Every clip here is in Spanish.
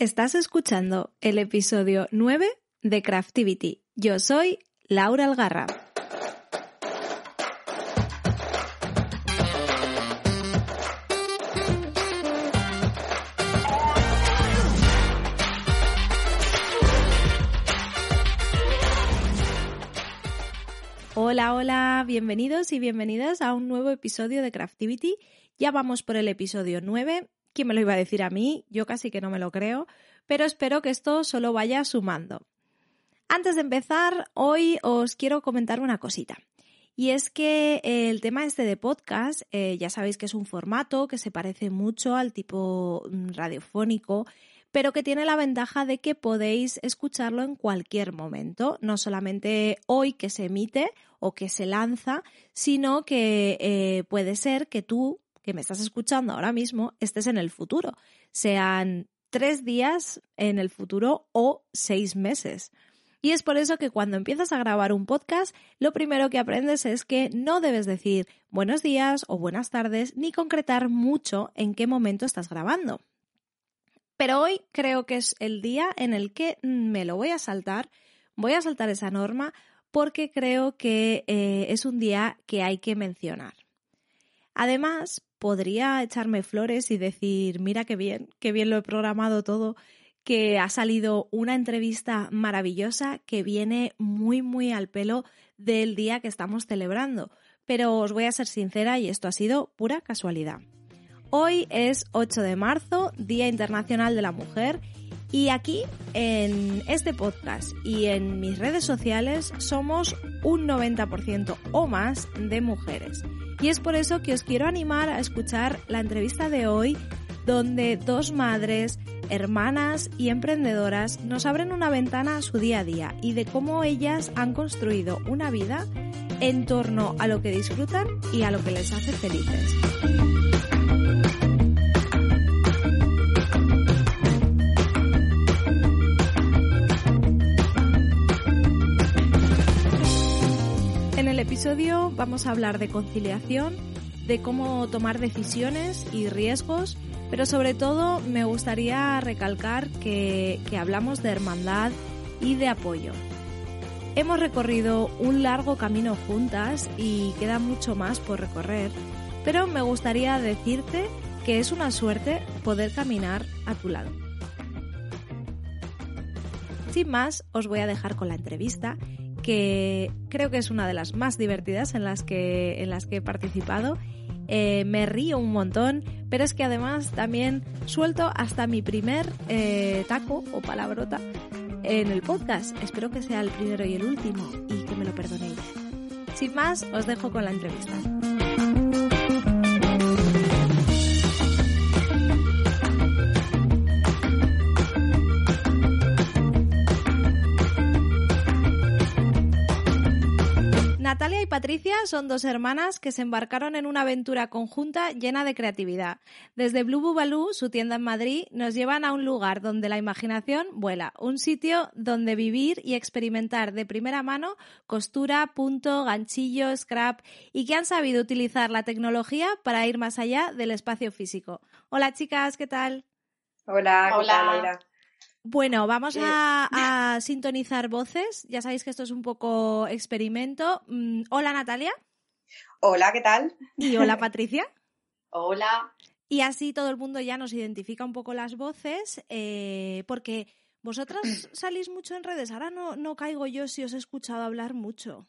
Estás escuchando el episodio 9 de Craftivity. Yo soy Laura Algarra. Hola, hola, bienvenidos y bienvenidas a un nuevo episodio de Craftivity. Ya vamos por el episodio 9 ¿Quién me lo iba a decir a mí? Yo casi que no me lo creo, pero espero que esto solo vaya sumando. Antes de empezar, hoy os quiero comentar una cosita. Y es que el tema este de podcast, eh, ya sabéis que es un formato que se parece mucho al tipo mm, radiofónico, pero que tiene la ventaja de que podéis escucharlo en cualquier momento, no solamente hoy que se emite o que se lanza, sino que eh, puede ser que tú que me estás escuchando ahora mismo estés en el futuro, sean tres días en el futuro o seis meses. Y es por eso que cuando empiezas a grabar un podcast, lo primero que aprendes es que no debes decir buenos días o buenas tardes ni concretar mucho en qué momento estás grabando. Pero hoy creo que es el día en el que me lo voy a saltar, voy a saltar esa norma porque creo que eh, es un día que hay que mencionar. Además, podría echarme flores y decir, mira qué bien, qué bien lo he programado todo, que ha salido una entrevista maravillosa que viene muy, muy al pelo del día que estamos celebrando. Pero os voy a ser sincera y esto ha sido pura casualidad. Hoy es 8 de marzo, Día Internacional de la Mujer, y aquí en este podcast y en mis redes sociales somos un 90% o más de mujeres. Y es por eso que os quiero animar a escuchar la entrevista de hoy donde dos madres, hermanas y emprendedoras nos abren una ventana a su día a día y de cómo ellas han construido una vida en torno a lo que disfrutan y a lo que les hace felices. Episodio vamos a hablar de conciliación, de cómo tomar decisiones y riesgos, pero sobre todo me gustaría recalcar que, que hablamos de hermandad y de apoyo. Hemos recorrido un largo camino juntas y queda mucho más por recorrer, pero me gustaría decirte que es una suerte poder caminar a tu lado. Sin más, os voy a dejar con la entrevista que creo que es una de las más divertidas en las que, en las que he participado. Eh, me río un montón, pero es que además también suelto hasta mi primer eh, taco o palabrota en el podcast. Espero que sea el primero y el último y que me lo perdonéis. Sin más, os dejo con la entrevista. Natalia y Patricia son dos hermanas que se embarcaron en una aventura conjunta llena de creatividad. Desde Blue Bubalú, su tienda en Madrid, nos llevan a un lugar donde la imaginación vuela, un sitio donde vivir y experimentar de primera mano costura, punto, ganchillo, scrap y que han sabido utilizar la tecnología para ir más allá del espacio físico. Hola chicas, ¿qué tal? Hola, Hola. Bueno, vamos a, sintonizar voces. Ya sabéis que esto es un poco experimento. Mm, hola Natalia. Hola, ¿qué tal? Y hola Patricia. hola. Y así todo el mundo ya nos identifica un poco las voces, eh, porque vosotras salís mucho en redes. Ahora no, no caigo yo si os he escuchado hablar mucho.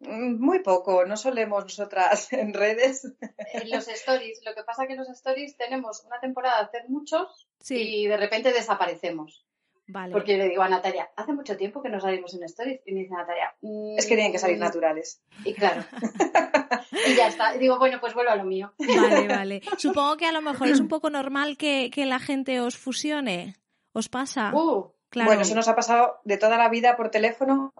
Mm, muy poco, no solemos nosotras en redes. En los stories, lo que pasa es que en los stories tenemos una temporada de hacer muchos y de repente desaparecemos. Vale. Porque le digo a Natalia, hace mucho tiempo que no salimos en stories. Y me dice Natalia, es que tienen que salir mm". naturales. Y claro. y ya está. Y digo, bueno, pues vuelvo a lo mío. Vale, vale. Supongo que a lo mejor es un poco normal que, que la gente os fusione. ¿Os pasa? Uh, claro. Bueno, eso nos ha pasado de toda la vida por teléfono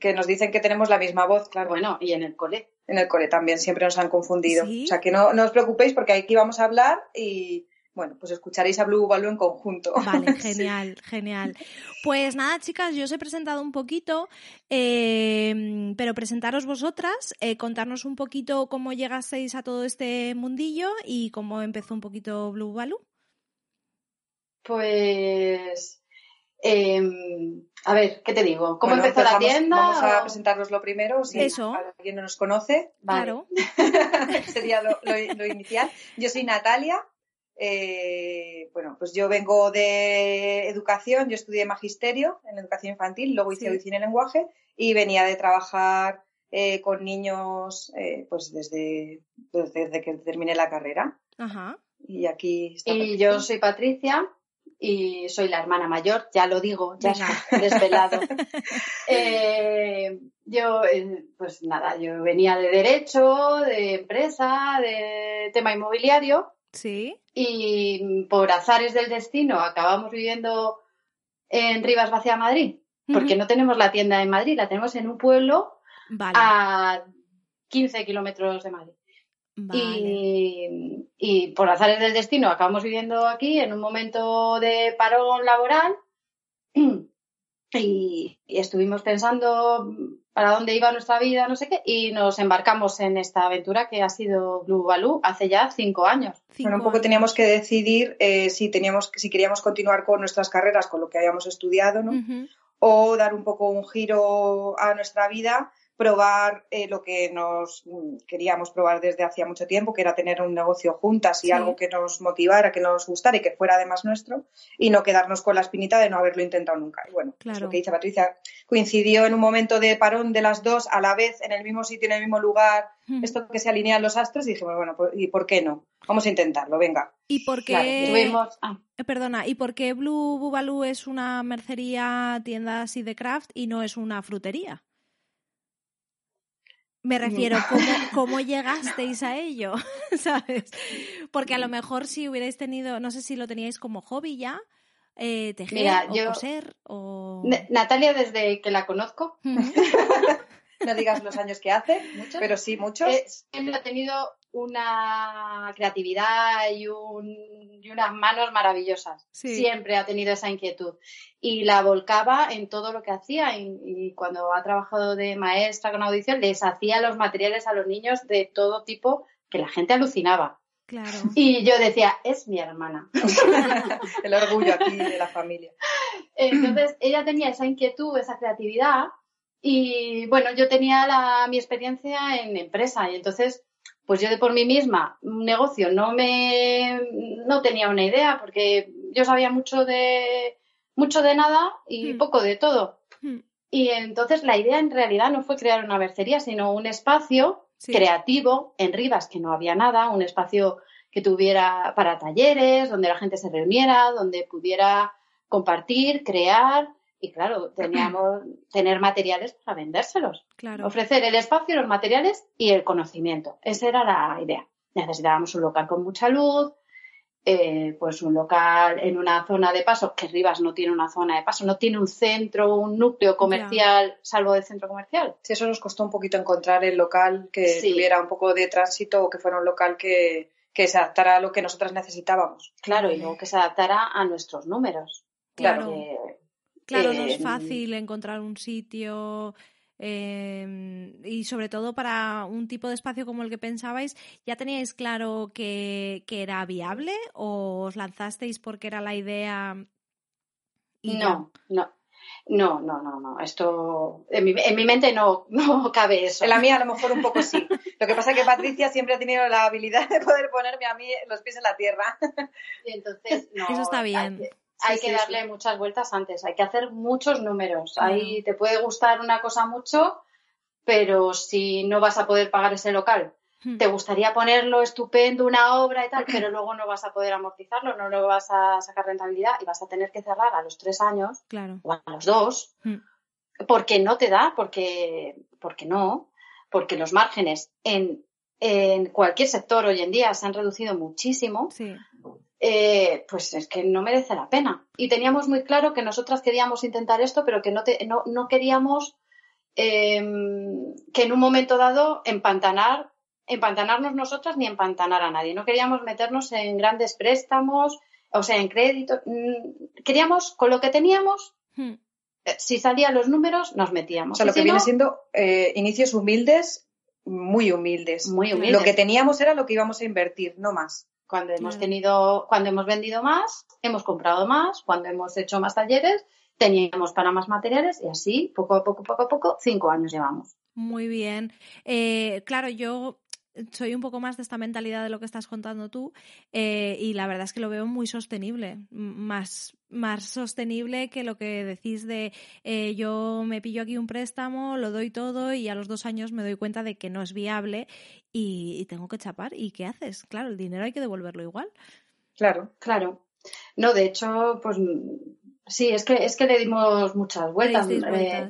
que nos dicen que tenemos la misma voz, claro. Bueno, y en el cole. En el cole también, siempre nos han confundido. O sea, que no, no, os preocupéis porque aquí vamos a hablar y, bueno, pues escucharéis a Blue Baloo en conjunto. Vale, genial, genial. Pues nada, chicas, yo os he presentado un poquito, eh, pero presentaros vosotras, eh, contarnos un poquito cómo llegasteis a todo este mundillo y cómo empezó un poquito Blue Baloo. Pues em, a ver, ¿qué te digo? ¿Cómo empezó la tienda? Vamos a presentarnos lo primero, si Eso. alguien no nos conoce. Claro. Sería lo, inicial. Yo soy Natalia. Eh, bueno, pues yo vengo de educación, yo estudié magisterio en educación infantil, luego hice sí. y lenguaje y venía de trabajar eh, con niños eh, pues desde, desde que terminé la carrera. Ajá. Y aquí está Y yo soy Patricia, y soy la hermana mayor, ya lo digo, ya está desvelado. Eh, yo, eh, pues nada, yo venía de derecho, de empresa, de tema inmobiliario. Sí. Y por azares del destino acabamos viviendo en Rivas Vacía Madrid, porque no tenemos la tienda en Madrid, la tenemos en un pueblo a 15 kilómetros de Madrid. Y, por azares del destino acabamos viviendo aquí en un momento de parón laboral y, estuvimos pensando para dónde iba nuestra vida, no sé qué, y nos embarcamos en esta aventura que ha sido Blue Baloo hace ya cinco años. bueno, un poco teníamos que decidir eh, si, teníamos, si queríamos continuar con nuestras carreras, con lo que habíamos estudiado, ¿no? O dar un poco un giro a nuestra vida probar eh, lo que nos mm, queríamos probar desde hacía mucho tiempo, que era tener un negocio juntas y algo que nos motivara, que nos gustara y que fuera además nuestro, y no quedarnos con la espinita de no haberlo intentado nunca. Y bueno, pues lo que dice Patricia, coincidió en un momento de parón de las dos a la vez, en el mismo sitio, en el mismo lugar, hmm. esto que se alinean los astros, y dijimos, bueno, pues, ¿y por qué no? Vamos a intentarlo, venga. ¿Y por qué? Ah. Eh, perdona, ¿y por qué Blue Bubalú es una mercería, tienda así de craft y no es una frutería? Me refiero, ¿cómo, ¿cómo, llegasteis a ello? ¿Sabes? Porque a lo mejor si hubierais tenido, no sé si lo teníais como hobby ya, eh, tejer o coser o... Natalia, desde que la conozco, no digas los años que hace, pero sí, muchos. Eh, siempre ha tenido una creatividad y, unas manos maravillosas. Siempre ha tenido esa inquietud. Y la volcaba en todo lo que hacía. Y, cuando ha trabajado de maestra con audición, les hacía los materiales a los niños de todo tipo que la gente alucinaba. Claro. Y yo decía, es mi hermana. El orgullo aquí de la familia. Entonces, ella tenía esa inquietud, esa creatividad. Y bueno, yo tenía la, mi experiencia en empresa. Y entonces pues yo de por mí misma, un negocio, no me, no tenía una idea porque yo sabía mucho de, mucho de nada y hmm. poco de todo. Hmm. Y entonces la idea en realidad no fue crear una mercería, sino un espacio creativo en Rivas, que no había nada, un espacio que tuviera para talleres, donde la gente se reuniera, donde pudiera compartir, crear y claro, teníamos tener materiales para vendérselos. Ofrecer el espacio, los materiales y el conocimiento. Esa era la idea. Necesitábamos un local con mucha luz, eh, pues un local en una zona de paso, que Rivas no tiene una zona de paso, no tiene un centro, un núcleo comercial, salvo de centro comercial. Sí, eso nos costó un poquito encontrar el local que tuviera un poco de tránsito o que fuera un local que, se adaptara a lo que nosotras necesitábamos. Claro, y luego que se adaptara a nuestros números. Claro. Claro, no es fácil encontrar un sitio em, y sobre todo para un tipo de espacio como el que pensabais, ¿ya teníais claro que, era viable o os lanzasteis porque era la idea? no, no. No, no, no, no. Esto en mi, en mi, mente no, no cabe eso. En la mía a lo mejor un poco sí. Lo que pasa es que Patricia siempre ha tenido la habilidad de poder ponerme a mí los pies en la tierra. Y entonces, no, Eso está bien hay que darle muchas vueltas antes, hay que hacer muchos números. Ahí te puede gustar una cosa mucho, pero si no vas a poder pagar ese local, te gustaría ponerlo estupendo, una obra y tal, pero luego no vas a poder amortizarlo, no lo vas a sacar rentabilidad y vas a tener que cerrar a los tres años o a los dos, porque no te da, porque, porque no, porque los márgenes en, en cualquier sector hoy en día se han reducido muchísimo. Sí. Eh, pues es que no merece la pena. Y teníamos muy claro que nosotras queríamos intentar esto, pero que no, no, queríamos em, que en un momento dado empantanar, empantanarnos nosotras ni empantanar a nadie. No queríamos meternos en grandes préstamos, o sea, en crédito. Mm, queríamos, con lo que teníamos, hmm. eh, si salían los números, nos metíamos. O sea, lo que viene siendo eh, inicios humildes, muy humildes. Muy humildes. Lo que teníamos era lo que íbamos a invertir, no más. Cuando hemos tenido, cuando hemos vendido más, hemos comprado más, cuando hemos hecho más talleres, teníamos para más materiales y así, poco a poco, poco a poco, cinco años llevamos. Muy bien. Eh, claro, yo soy un poco más de esta mentalidad de lo que estás contando tú eh, y la verdad es que lo veo muy sostenible, más, más sostenible que lo que decís de eh, yo me pillo aquí un préstamo, lo doy todo y a los dos años me doy cuenta de que no es viable y, tengo que chapar. ¿Y qué haces? Claro, el dinero hay que devolverlo igual. Claro, claro. No, de hecho, pues sí, es que, es que le dimos muchas vueltas. Eh,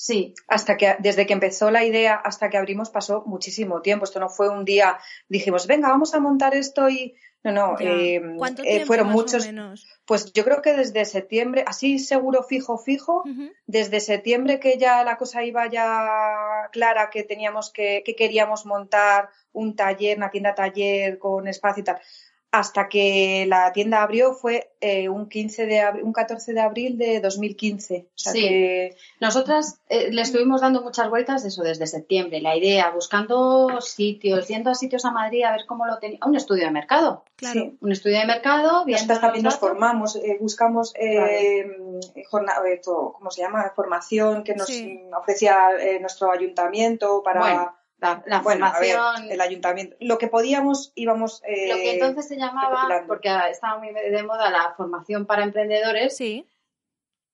Sí, hasta que desde que empezó la idea hasta que abrimos pasó muchísimo tiempo. Esto no fue un día, dijimos, venga, vamos a montar esto y no, no, eh, eh, fueron muchos. Pues yo creo que desde septiembre, así seguro fijo, fijo, desde septiembre que ya la cosa iba ya clara, que teníamos que, que queríamos montar un taller, una tienda taller con espacio y tal hasta que la tienda abrió fue eh, un 15 de un 14 de abril de 2015. sí. Nosotras eh, le estuvimos dando muchas vueltas eso desde septiembre, la idea, buscando sitios, yendo a sitios a Madrid a ver cómo lo tenía, un estudio de mercado. Claro. Un estudio de mercado, Nosotras también nos formamos, eh, buscamos ¿cómo se llama? Formación que nos ofrecía nuestro ayuntamiento para la, formación. el ayuntamiento. Lo que podíamos íbamos. lo que entonces se llamaba, porque estaba muy de moda la formación para emprendedores. Sí.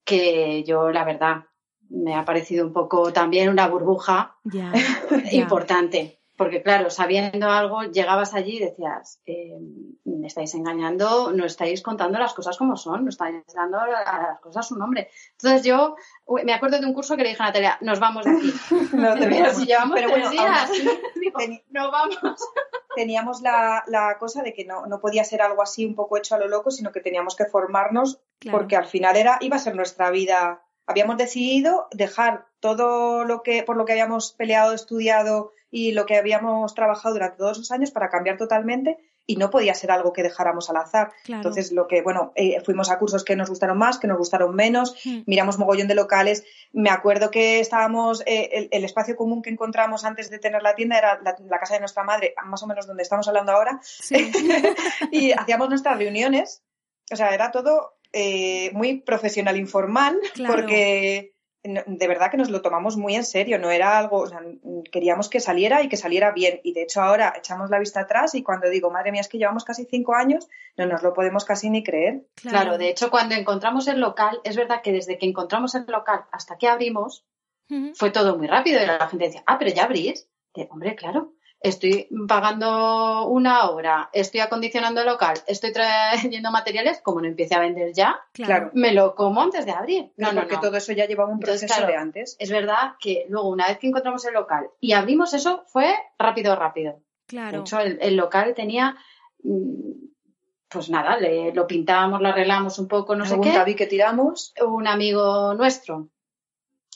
Que yo, la verdad, me ha parecido un poco también una burbuja importante. Porque claro, sabiendo algo, llegabas allí y decías, eh, me estáis engañando, no estáis contando las cosas como son, no estáis dando a las cosas su nombre. Entonces yo me acuerdo de un curso que le dije a Natalia, nos vamos de aquí. no te Pero si llevamos Pero tres días, no vamos. Teníamos la, la, cosa de que no, no podía ser algo así un poco hecho a lo loco, sino que teníamos que formarnos porque al final era, iba a ser nuestra vida. Habíamos decidido dejar todo lo que, por lo que habíamos peleado, estudiado y lo que habíamos trabajado durante todos esos años para cambiar totalmente y no podía ser algo que dejáramos al azar. Entonces, lo que, bueno, eh, fuimos a cursos que nos gustaron más, que nos gustaron menos, hmm. miramos mogollón de locales. Me acuerdo que estábamos, eh, el, espacio común que encontramos antes de tener la tienda era la, casa de nuestra madre, más o menos donde estamos hablando ahora, y hacíamos nuestras reuniones. O sea, era todo eh, muy profesional, informal, porque de verdad que nos lo tomamos muy en serio, no era algo, o sea, queríamos que saliera y que saliera bien. Y de hecho ahora echamos la vista atrás y cuando digo, madre mía, es que llevamos casi cinco años, no nos lo podemos casi ni creer. Claro, de hecho cuando encontramos el local, es verdad que desde que encontramos el local hasta que abrimos, fue todo muy rápido y la gente decía, ah, pero ya abrís. hombre, claro, estoy pagando una hora, estoy acondicionando el local, estoy trayendo materiales, como no empiece a vender ya, claro. me lo como antes de abrir. No, no porque todo eso ya llevaba un proceso de antes. Es verdad que luego, una vez que encontramos el local y abrimos eso, fue rápido, rápido. Claro. De hecho, el, local tenía mm, pues nada, le, lo pintábamos, lo arreglamos un poco, no sé qué. que tiramos. Un amigo nuestro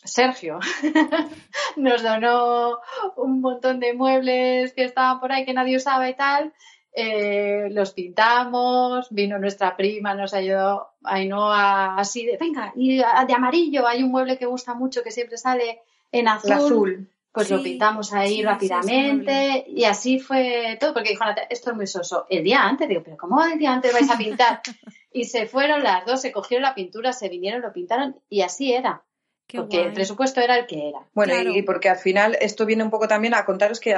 Sergio nos donó un montón de muebles que estaban por ahí que nadie usaba y tal. Eh, los pintamos, vino nuestra prima, nos ayudó Ainhoa así de, venga, y de amarillo hay un mueble que gusta mucho que siempre sale en azul. Pues lo pintamos ahí rápidamente y así fue todo, porque dijo, esto es muy soso. El día antes, digo, pero ¿cómo el día antes vais a pintar? y se fueron las dos, se cogieron la pintura, se vinieron, lo pintaron y así era porque el presupuesto era el que era. Bueno, y porque al final esto viene un poco también a contaros que,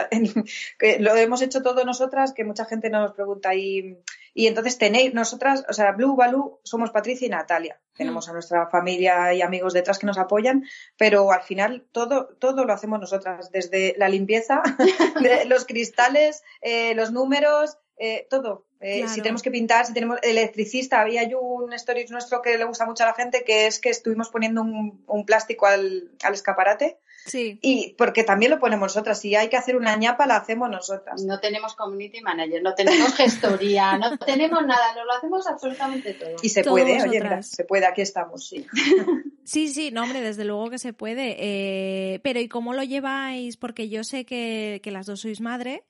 lo hemos hecho todos nosotras, que mucha gente nos pregunta y, y entonces tenéis, nosotras, o sea, Blue Baloo somos Patricia y Natalia. Tenemos a nuestra familia y amigos detrás que nos apoyan, pero al final todo, todo lo hacemos nosotras, desde la limpieza, los cristales, eh, los números, eh, todo. Eh, si tenemos que pintar, si tenemos electricista, había yo un stories nuestro que le gusta mucho a la gente, que es que estuvimos poniendo un, plástico al, escaparate. Sí. Y porque también lo ponemos nosotras. Si hay que hacer una ñapa, la hacemos nosotras. No tenemos community manager, no tenemos gestoría, no tenemos nada, nos lo hacemos absolutamente todo. Y se puede, oye, mira, se puede, aquí estamos, sí. Sí, sí, no, hombre, desde luego que se puede. Eh, pero ¿y cómo lo lleváis? Porque yo sé que, que las dos sois madre.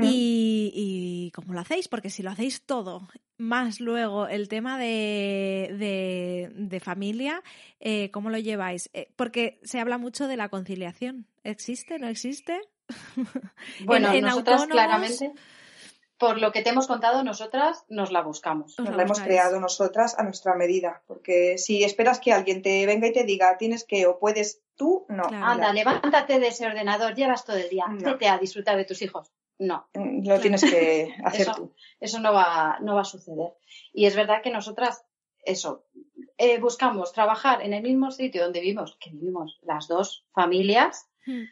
Y, cómo lo hacéis, porque si lo hacéis todo, más luego el tema de, de, familia, eh, ¿cómo lo lleváis? Eh, porque se habla mucho de la conciliación. ¿Existe? ¿No existe? Bueno, nosotros claramente por lo que te hemos contado, nosotras nos la buscamos. Nos la hemos creado nosotras a nuestra medida. Porque si esperas que alguien te venga y te diga tienes que o puedes tú, no. Anda, levántate de ese ordenador, llevas todo el día, vete a disfrutar de tus hijos. No. Mm, lo tienes que hacer tú. Eso no va, no va a suceder. Y es verdad que nosotras, eso, eh, buscamos trabajar en el mismo sitio donde vivimos, que vivimos las dos familias. Hmm.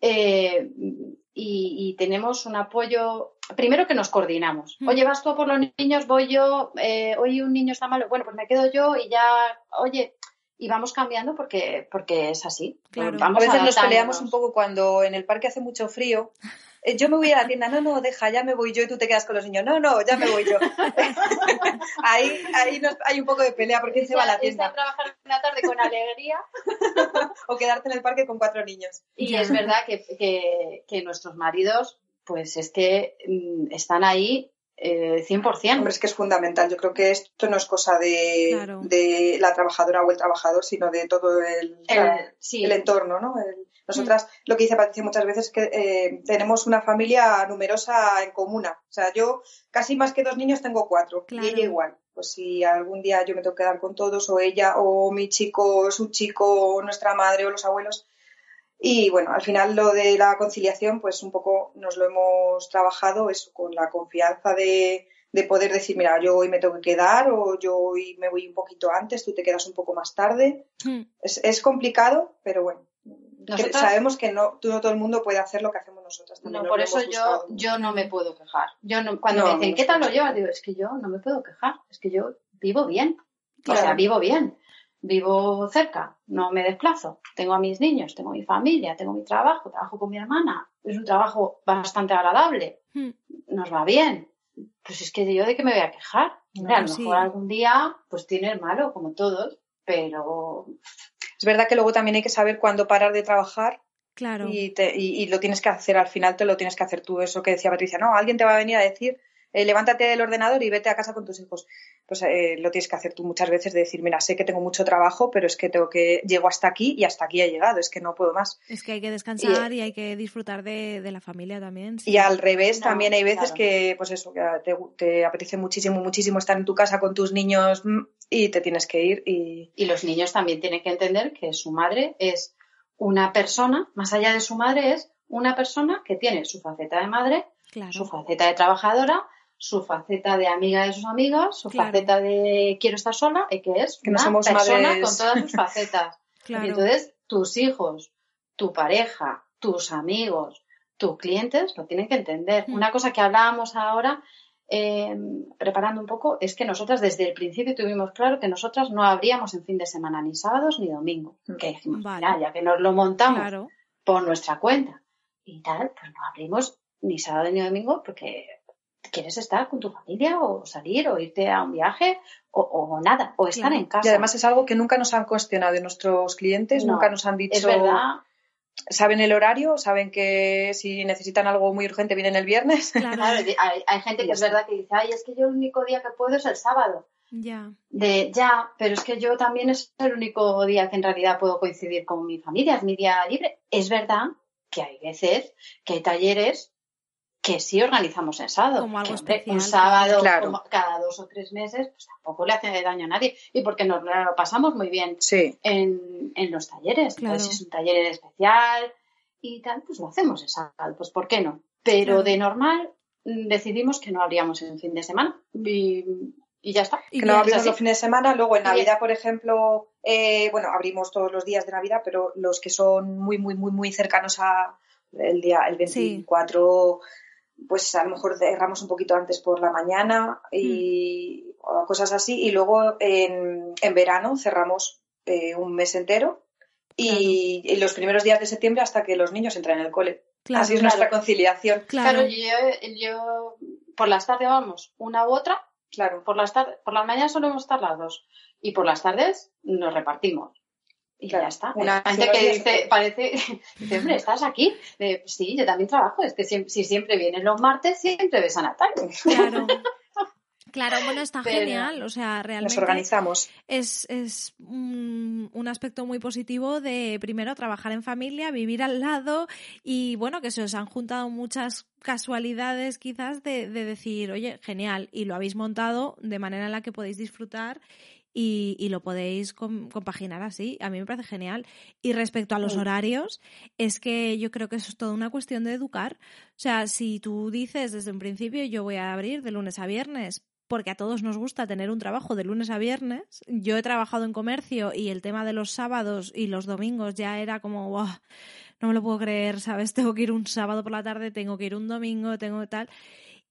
Eh, y, tenemos un apoyo, primero que nos coordinamos. Mm. Oye, vas tú por los niños, voy yo, eh, hoy un niño está malo, bueno, pues me quedo yo y ya, oye, y vamos cambiando porque, porque es así. Claro. a veces nos peleamos un poco cuando en el parque hace mucho frío yo me voy a la tienda, no, no, deja, ya me voy yo y tú te quedas con los niños, no, no, ya me voy yo. ahí ahí hay un poco de pelea porque se va a la tienda. trabajar una tarde con alegría. o quedarte en el parque con cuatro niños. Y es verdad que, que, nuestros maridos, pues es que mm, están ahí eh, 100%. Hombre, es que es fundamental. Yo creo que esto no es cosa de, de la trabajadora o el trabajador, sino de todo el, el, entorno, ¿no? Nosotras, lo que dice Patricia muchas veces es que eh, tenemos una familia numerosa en comuna. O sea, yo casi más que dos niños tengo cuatro. Y ella igual. Pues si algún día yo me tengo que quedar con todos, o ella, o mi chico, su chico, o nuestra madre, o los abuelos. Y bueno, al final lo de la conciliación, pues un poco nos lo hemos trabajado eso, con la confianza de, de poder decir, mira, yo hoy me tengo que quedar o yo hoy me voy un poquito antes, tú te quedas un poco más tarde. Hmm. Es, es, complicado, pero bueno, sabemos que no, todo el mundo puede hacer lo que hacemos nosotros. no, por eso yo, yo no me puedo quejar. Yo cuando me dicen, ¿qué tal lo llevas? Digo, es que yo no me puedo quejar, es que yo vivo bien. O sea, vivo bien. Vivo cerca, no me desplazo. Tengo a mis niños, tengo mi familia, tengo mi trabajo, trabajo con mi hermana. Es un trabajo bastante agradable. Hmm. Nos va bien. Pues es que yo de qué me voy a quejar. a lo mejor algún día pues tiene el malo, como todos, pero es verdad que luego también hay que saber cuándo parar de trabajar Claro. Y, y, lo tienes que hacer, al final te lo tienes que hacer tú, eso que decía Patricia, no, alguien te va a venir a decir, eh, levántate del ordenador y vete a casa con tus hijos. Pues eh, lo tienes que hacer tú muchas veces de decir, mira, sé que tengo mucho trabajo, pero es que tengo que, llego hasta aquí y hasta aquí he llegado, es que no puedo más. Es que hay que descansar y, hay que disfrutar de, la familia también. Y al revés, también hay veces que, pues eso, que te, te, apetece muchísimo, muchísimo estar en tu casa con tus niños mm, y te tienes que ir. Y... y los niños también tienen que entender que su madre es una persona, más allá de su madre, es una persona que tiene su faceta de madre, su faceta de trabajadora, su faceta de amiga de sus amigas, su faceta de quiero estar sola, y que es una persona con todas sus facetas. entonces, tus hijos, tu pareja, tus amigos, tus clientes lo tienen que entender. Hmm. Una cosa que hablábamos ahora Em, preparando un poco, es que nosotras desde el principio tuvimos claro que nosotras no abríamos en fin de semana ni sábados ni domingo. Mm. Que dijimos, ya que nos lo montamos por nuestra cuenta y tal, pues no abrimos ni sábado ni domingo porque quieres estar con tu familia o salir o irte a un viaje o, nada, o estar en casa. Y además es algo que nunca nos han cuestionado nuestros clientes, nunca nos han dicho. Es verdad, saben el horario, saben que si necesitan algo muy urgente vienen el viernes. Claro, hay, gente que es verdad que dice, ay, es que yo el único día que puedo es el sábado. Ya. De ya, pero es que yo también es el único día que en realidad puedo coincidir con mi familia, es mi día libre. Es verdad que hay veces que hay talleres que sí organizamos en sábado. Como algo un sábado cada dos o tres meses, pues tampoco le hace daño a nadie. Y porque nos lo pasamos muy bien en, en, los talleres. Entonces, si es un taller especial y tal, pues lo hacemos en sábado. Pues ¿por qué no? Pero de normal mm, decidimos que no abríamos en fin de semana. Y, ya está. Que no abrimos los fines de semana. Luego en Navidad, por ejemplo, eh, bueno, abrimos todos los días de Navidad, pero los que son muy, muy, muy, muy cercanos a el día, el 24 pues a lo mejor cerramos un poquito antes por la mañana y cosas así. Y luego en, en verano cerramos eh, un mes entero y, los primeros días de septiembre hasta que los niños entran en el cole. así es nuestra conciliación. Claro, yo, por las tardes vamos una u otra. Claro. Por las tardes, por las mañanas solemos estar las dos. Y por las tardes nos repartimos. Y ya está. Una gente que dice, parece, dice, hombre, ¿estás aquí? sí, yo también trabajo. Es que si, siempre vienes los martes, siempre ves a Natalia. Claro. Claro, bueno, está genial. O sea, realmente. Nos organizamos. Es, es un, un, aspecto muy positivo de, primero, trabajar en familia, vivir al lado y, bueno, que se os han juntado muchas casualidades quizás de, de decir, oye, genial, y lo habéis montado de manera en la que podéis disfrutar y, lo podéis compaginar así. A mí me parece genial. Y respecto a los horarios, es que yo creo que eso es toda una cuestión de educar. O sea, si tú dices desde un principio yo voy a abrir de lunes a viernes, porque a todos nos gusta tener un trabajo de lunes a viernes. Yo he trabajado en comercio y el tema de los sábados y los domingos ya era como, wow, no me lo puedo creer, ¿sabes? Tengo que ir un sábado por la tarde, tengo que ir un domingo, tengo tal.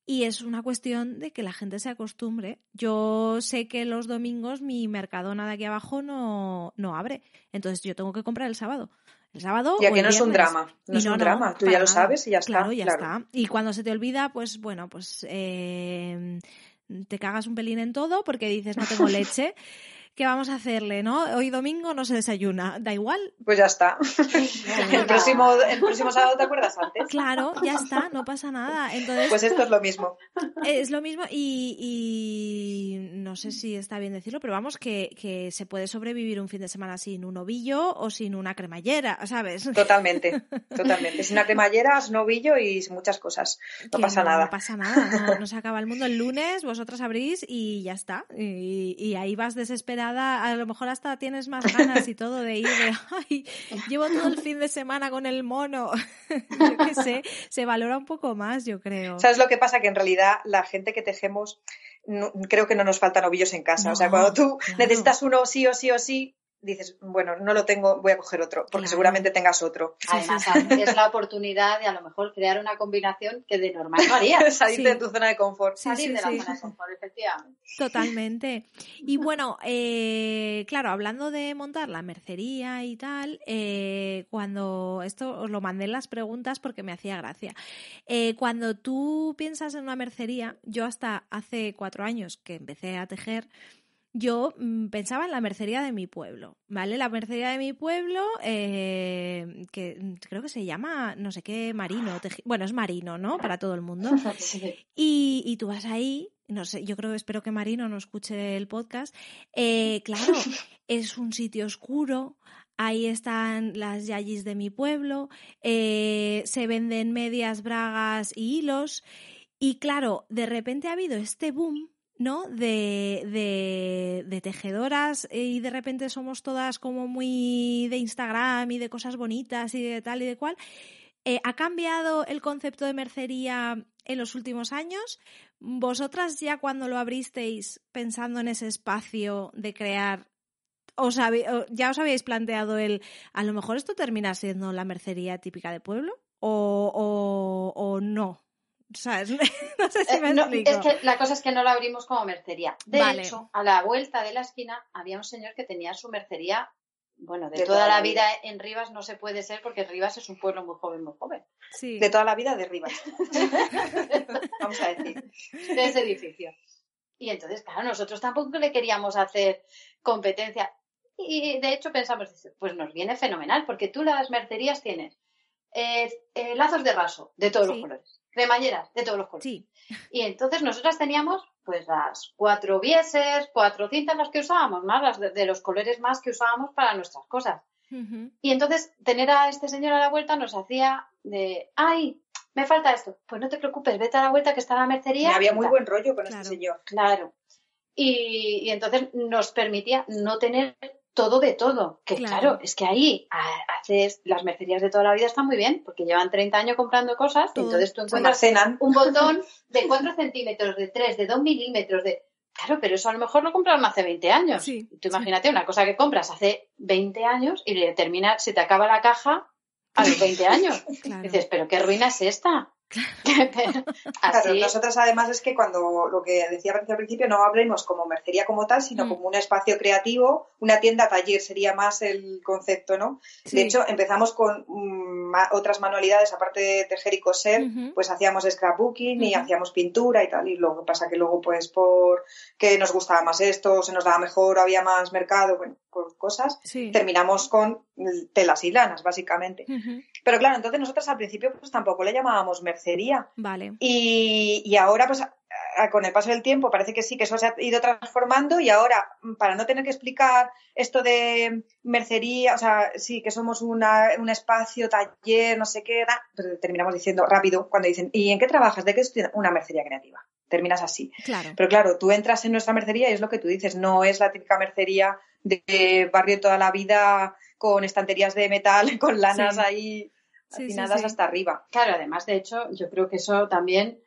Y es una cuestión de que la gente se acostumbre. Yo sé que los domingos mi Mercadona de aquí abajo no, no abre. Entonces yo tengo que comprar el sábado. El sábado. Ya que no es un drama. No es un drama. Tú ya lo sabes y ya está. Claro, ya está. Y cuando se te olvida, pues bueno, pues eh, te cagas un pelín en todo porque dices no tengo leche. ¿Qué vamos a hacerle, no? Hoy domingo no se desayuna, da igual. Pues ya está. el, próximo, el próximo sábado te acuerdas antes. Claro, ya está, no pasa nada. Entonces, pues esto es lo mismo. Es lo mismo y, y no sé si está bien decirlo, pero vamos, que, que, se puede sobrevivir un fin de semana sin un ovillo o sin una cremallera, ¿sabes? Totalmente, totalmente. Sin una cremallera, sin un ovillo y muchas cosas. No pasa nada. No pasa nada, no, se acaba el mundo el lunes, vosotros abrís y ya está. Y, y ahí vas desesperada a lo mejor hasta tienes más ganas y todo de ir de, ay, llevo todo el fin de semana con el mono. yo qué sé, se valora un poco más, yo creo. ¿Sabes lo que pasa? Que en realidad la gente que tejemos, creo que no nos faltan ovillos en casa. o sea, cuando tú necesitas uno sí o sí o sí, dices, bueno, no lo tengo, voy a coger otro, porque seguramente tengas otro. Además, es la oportunidad de a lo mejor crear una combinación que de normal no harías. Salir de tu zona de confort. Salir de la zona de confort, efectivamente. Totalmente. Y bueno, eh, claro, hablando de montar la mercería y tal, eh, cuando esto os lo mandé en las preguntas porque me hacía gracia. Eh, cuando tú piensas en una mercería, yo hasta hace cuatro años que empecé a tejer, yo mm, pensaba en la mercería de mi pueblo, ¿vale? La mercería de mi pueblo, eh, que creo que se llama, no sé qué, Marino. Bueno, es Marino, ¿no? Para todo el mundo. Y, y tú vas ahí, no sé, yo creo, espero que Marino no escuche el podcast. Eh, claro, es un sitio oscuro, ahí están las yayis de mi pueblo, eh, se venden medias, bragas y hilos. Y claro, de repente ha habido este boom ¿no? De, de, de, tejedoras y de repente somos todas como muy de Instagram y de cosas bonitas y de tal y de cual. Eh, ¿Ha cambiado el concepto de mercería en los últimos años? ¿Vosotras ya cuando lo abristeis pensando en ese espacio de crear, os ya os habíais planteado el, a lo mejor esto termina siendo la mercería típica de pueblo? ¿O, o, o no? no sé si eh, me Es que la cosa es que no la abrimos como mercería. De hecho, a la vuelta de la esquina había un señor que tenía su mercería, bueno, de, toda, la vida. en Rivas no se puede ser porque Rivas es un pueblo muy joven, muy joven. Sí. De toda la vida de Rivas. Vamos a decir. De ese edificio. Y entonces, claro, nosotros tampoco le queríamos hacer competencia. Y de hecho pensamos, pues nos viene fenomenal, porque tú las mercerías tienes eh, eh, lazos de raso de todos los colores cremalleras de todos los colores. Y entonces nosotras teníamos pues las cuatro bieses, cuatro cintas las que usábamos, más las de, los colores más que usábamos para nuestras cosas. Y entonces tener a este señor a la vuelta nos hacía de, ay, me falta esto. Pues no te preocupes, vete a la vuelta que está la mercería. Y había muy buen rollo con este señor. Claro. Y, y, entonces nos permitía no tener todo de todo. Que claro, es que ahí haces las mercerías de toda la vida están muy bien, porque llevan 30 años comprando cosas, y entonces tú encuentras un botón de 4 centímetros, de 3, de 2 milímetros, de... Claro, pero eso a lo mejor lo compraron hace 20 años. tú imagínate una cosa que compras hace 20 años y le termina, se te acaba la caja a los 20 años. dices, pero qué ruina es esta. claro, nosotras además es que cuando lo que decía al principio no hablemos como mercería como tal, sino mm. como un espacio creativo, una tienda taller sería más el concepto, ¿no? De hecho, empezamos con mm, otras manualidades, aparte de tejer y coser, pues hacíamos scrapbooking y hacíamos pintura y tal, y que pasa que luego pues por que nos gustaba más esto, se nos daba mejor, había más mercado, bueno, cosas, terminamos con telas y lanas, básicamente. Pero claro, entonces nosotros al principio pues tampoco le llamábamos mercería. Vale. Y, ahora pues con el paso del tiempo parece que sí, que eso se ha ido transformando y ahora, para no tener que explicar esto de mercería, o sea, sí, que somos una, un espacio, taller, no sé qué, pero terminamos diciendo rápido cuando dicen, ¿y en qué trabajas? ¿De qué estudias? Una mercería creativa. Terminas así. Claro. Pero claro, tú entras en nuestra mercería y es lo que tú dices, no es la típica mercería de barrio toda la vida con estanterías de metal, con lanas ahí afinadas hasta arriba. Claro, además, de hecho, yo creo que eso también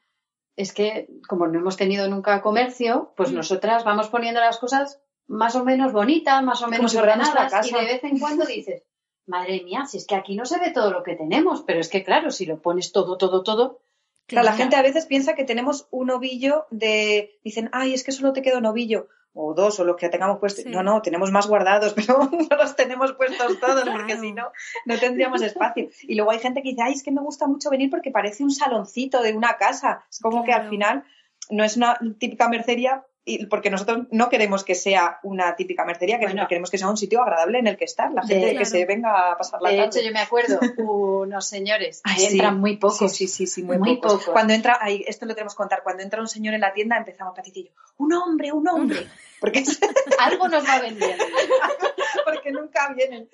es que como no hemos tenido nunca comercio, pues mm. nosotras vamos poniendo las cosas más o menos bonitas, más o menos ordenadas y de vez en cuando dices, madre mía, si es que aquí no se ve todo lo que tenemos, pero es que claro, si lo pones todo, todo, todo. Claro, la gente a veces piensa que tenemos un ovillo de, dicen, ay, es que solo te queda un ovillo o dos o los que tengamos puestos. No, no, tenemos más guardados, pero no los tenemos puestos todos porque si no, no tendríamos espacio. Y luego hay gente que dice, ay, es que me gusta mucho venir porque parece un saloncito de una casa. Es como que al final no es una típica mercería, y porque nosotros no queremos que sea una típica mercería, que queremos que sea un sitio agradable en el que estar, la gente que se venga a pasar la de hecho, yo me acuerdo, unos señores entran muy pocos. Sí, sí, sí, muy, pocos. Cuando entra, ahí, esto lo tenemos que contar, cuando entra un señor en la tienda empezamos patitillo, un hombre, un hombre, porque algo nos va a vender. porque nunca vienen.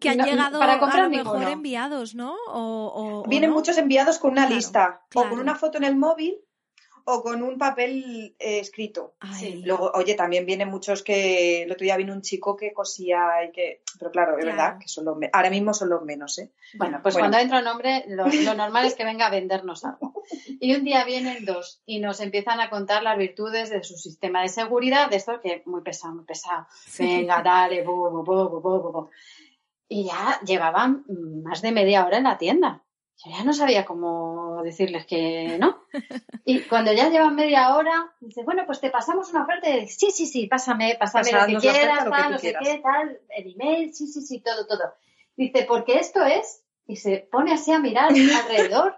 que han llegado para comprar a lo mejor enviados, ¿no? O, Vienen muchos enviados con una lista o con una foto en el móvil o con un papel eh, escrito. Luego, oye, también vienen muchos que el otro día vino un chico que cosía y que, pero claro, es verdad que son los ahora mismo son los menos, ¿eh? Bueno, pues cuando entra un hombre, lo, normal es que venga a vendernos algo. Y un día vienen dos y nos empiezan a contar las virtudes de su sistema de seguridad, de esto que muy pesado, muy pesado. Venga, dale, bo, bo, bo, bo, Y ya llevaban más de media hora en la tienda yo ya no sabía cómo decirles que no. Y cuando ya llevan media hora, dice, bueno, pues te pasamos una oferta y sí, sí, sí, pásame, pásame lo que quieras, tal, no sé qué, tal, el email, sí, sí, sí, todo, todo. Dice, porque esto es, y se pone así a mirar alrededor.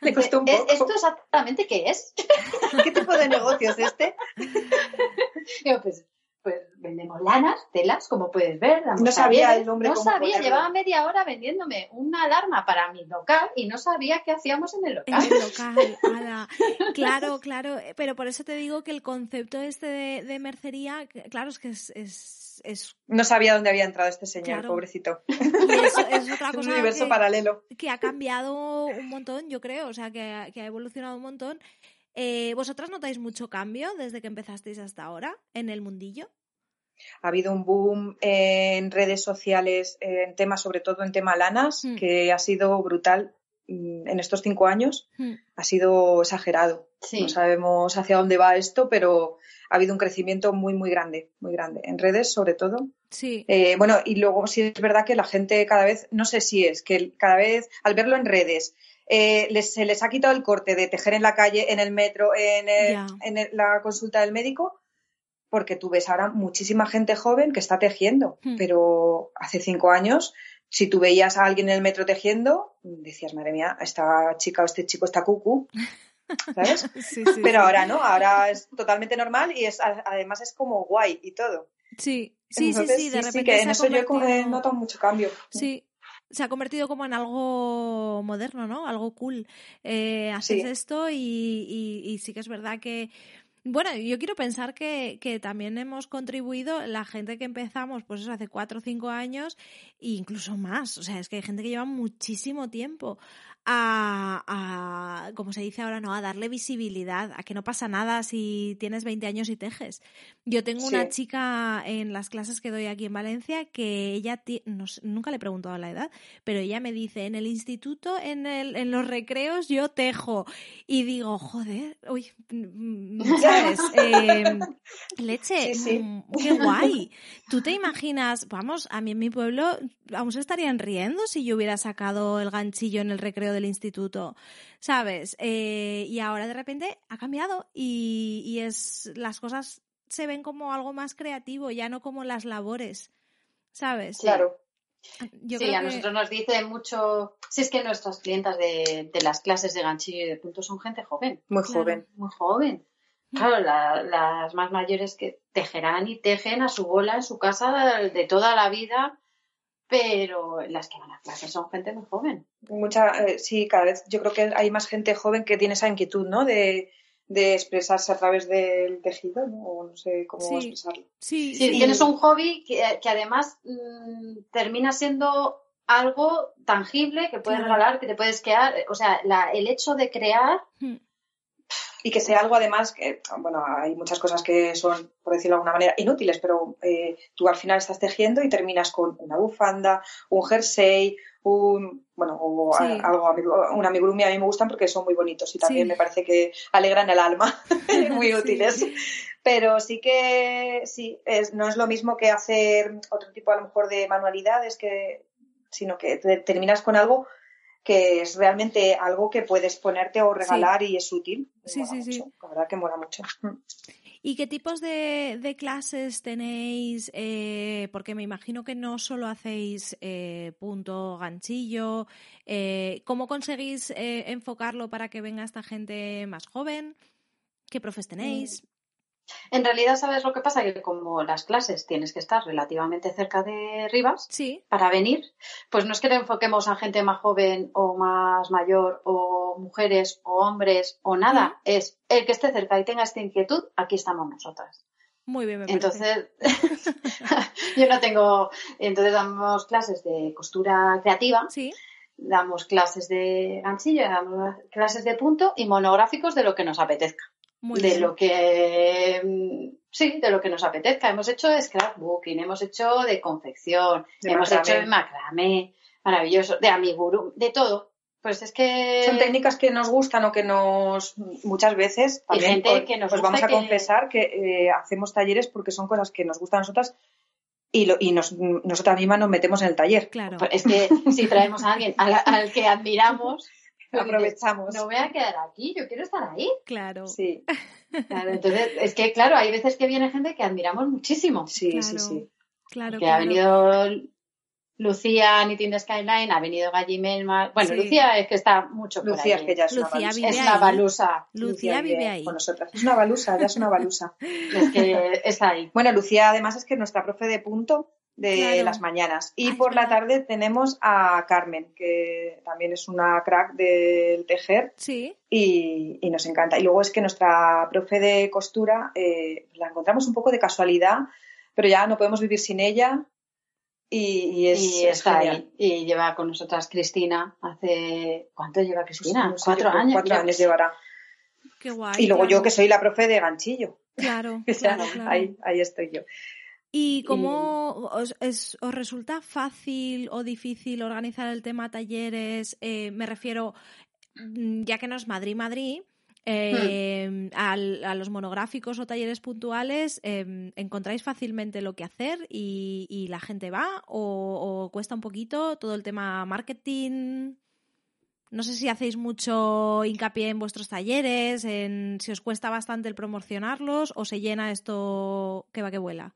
Le costó un poco. ¿Esto exactamente qué es? ¿Qué tipo de negocio es este? Digo, pues pues vendemos lanas, telas, como puedes ver. No sabía el nombre. No sabía, llevaba media hora vendiéndome una alarma para mi local y no sabía qué hacíamos en el local. En el local, claro, claro, pero por eso te digo que el concepto este de, mercería, claro, es que es, No sabía dónde había entrado este señor, pobrecito. Y es, otra cosa un universo paralelo. Que ha cambiado un montón, yo creo, o sea, que, que ha evolucionado un montón eh, ¿Vosotras notáis mucho cambio desde que empezasteis hasta ahora en el mundillo? Ha habido un boom en redes sociales, en temas, sobre todo en tema lanas, hmm. que ha sido brutal mm, en estos cinco años. Hmm. Ha sido exagerado. No sabemos hacia dónde va esto, pero ha habido un crecimiento muy, muy grande, muy grande. En redes, sobre todo. Sí. Eh, bueno, y luego sí es verdad que la gente cada vez, no sé si es que cada vez, al verlo en redes, eh, se les ha quitado el corte de tejer en la calle, en el metro, en, la consulta del médico, porque tú ves ahora muchísima gente joven que está tejiendo, hmm. pero hace cinco años, si tú veías a alguien en el metro tejiendo, decías, madre mía, esta chica o este chico está cucú. ¿Sabes? pero ahora no, ahora es totalmente normal y es además es como guay y todo. Sí, sí, sí, sí, de repente. que en eso yo he notado mucho cambio. Sí, se ha convertido como en algo moderno, ¿no? Algo cool. Eh, haces esto y, sí que es verdad que bueno, yo quiero pensar que, que, también hemos contribuido la gente que empezamos, pues eso, hace cuatro o cinco años, e incluso más. O sea, es que hay gente que lleva muchísimo tiempo a, a, como se dice ahora, no, a darle visibilidad, a que no pasa nada si tienes 20 años y tejes. Yo tengo una chica en las clases que doy aquí en Valencia que ella, no, nunca le he preguntado la edad, pero ella me dice, en el instituto, en, el, en los recreos, yo tejo. Y digo, joder, uy, mm, mm, ¿sabes? Em, leche, mm, qué guay. ¿Tú te imaginas, vamos, a mí en mi pueblo, vamos, estarían riendo si yo hubiera sacado el ganchillo en el recreo del instituto, ¿sabes? Eh, y ahora de repente ha cambiado y, es las cosas se ven como algo más creativo, ya no como las labores, ¿sabes? Claro. sí, a nosotros nos dice mucho, si es que nuestras clientas de, las clases de ganchillo y de punto son gente joven. Muy joven. Muy joven. Claro, las más mayores que tejerán y tejen a su bola en su casa de toda la vida pero las que van a clase son gente muy joven. Mucha, eh, sí, cada vez yo creo que hay más gente joven que tiene esa inquietud, ¿no? De, de expresarse a través del tejido, ¿no? o no sé cómo expresarlo. Sí, sí, tienes un hobby que, además mm, termina siendo algo tangible que puedes regalar, que te puedes crear, o sea, el hecho de crear... Y que sea algo además que, bueno, hay muchas cosas que son, por decirlo de alguna manera, inútiles, pero eh, tú al final estás tejiendo y terminas con una bufanda, un jersey, un, bueno, o algo, un amigurumi a mí me gustan porque son muy bonitos y también me parece que alegran el alma, muy útiles. Pero sí que, sí, es, no es lo mismo que hacer otro tipo a lo mejor de manualidades, que, sino que terminas con algo que es realmente algo que puedes ponerte o regalar y es útil. Sí, sí, sí. La verdad que mola mucho. ¿Y qué tipos de, clases tenéis? Eh, porque me imagino que no solo hacéis eh, punto ganchillo. Eh, ¿Cómo conseguís enfocarlo para que venga esta gente más joven? ¿Qué profes tenéis? En realidad, ¿sabes lo que pasa? Que como las clases tienes que estar relativamente cerca de Rivas para venir, pues no es que le enfoquemos a gente más joven o más mayor o mujeres o hombres o nada. Es el que esté cerca y tenga esta inquietud, aquí estamos nosotras. Muy bien, me Entonces, yo no tengo. Entonces, damos clases de costura creativa. Sí. Damos clases de ganchillo, damos clases de punto y monográficos de lo que nos apetezca de lo que mm, sí, de lo que nos apetezca. Hemos hecho de scrapbooking, hemos hecho de confección, hemos hecho de macramé, maravilloso, de amiguru, de todo. Pues es que son técnicas que nos gustan o que nos muchas veces también gente que nos pues vamos a confesar que eh, hacemos talleres porque son cosas que nos gustan a nosotras y, lo, y nos, nosotras mismas nos metemos en el taller. Claro. Es que si traemos a alguien al que admiramos aprovechamos. No voy a quedar aquí, yo quiero estar ahí. Claro. Sí. Claro, entonces, es que, claro, hay veces que viene gente que admiramos muchísimo. Sí, sí, sí. Claro, que ha venido Lucía, Knitting Skyline, ha venido Galli Melma. Bueno, Lucía es que está mucho por Lucía es que ya es una balusa. Es una balusa. Lucía, vive, ahí. Con nosotras. Es una balusa, ya es una balusa. es que está ahí. Bueno, Lucía además es que nuestra profe de punto de las mañanas. Y por la tarde tenemos a Carmen, que también es una crack del tejer. Sí. Y, nos encanta. Y luego es que nuestra profe de costura eh, la encontramos un poco de casualidad, pero ya no podemos vivir sin ella. Y, es, está ahí. Y lleva con nosotras Cristina hace. ¿Cuánto lleva Cristina? cuatro años. Cuatro años llevará. Qué guay. Y luego yo que soy la profe de ganchillo. Claro, Ahí, ahí estoy yo. ¿Y cómo os, resulta fácil o difícil organizar el tema talleres? Eh, me refiero, mm, ya que no es Madrid-Madrid, em, a, los monográficos o talleres puntuales, em, ¿encontráis fácilmente lo que hacer y, la gente va? O, cuesta un poquito todo el tema marketing? No sé si hacéis mucho hincapié en vuestros talleres, en si os cuesta bastante el promocionarlos o se llena esto que va que vuela.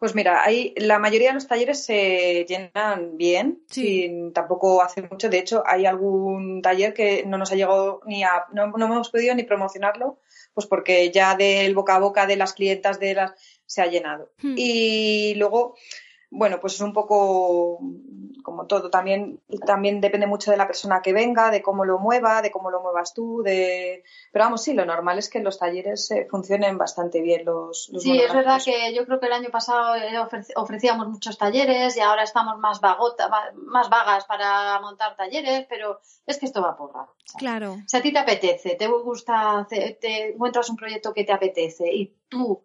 Pues mira, hay, la mayoría de los talleres se llenan bien, sin tampoco hace mucho. De hecho, hay algún taller que no nos ha llegado ni a, no, no hemos podido ni promocionarlo, pues porque ya del boca a boca de las clientas de las se ha llenado. Hmm. Y luego, bueno, pues es un poco como todo. También, también depende mucho de la persona que venga, de cómo lo mueva, de cómo lo muevas tú. De... Pero vamos, sí, lo normal es que los talleres eh, funcionen bastante bien. Los, sí, es verdad que yo creo que el año pasado eh, ofrecíamos muchos talleres y ahora estamos más, vagota, más vagas para montar talleres, pero es que esto va por rato. Claro. Si a ti te apetece, te gusta, te encuentras un proyecto que te apetece y tú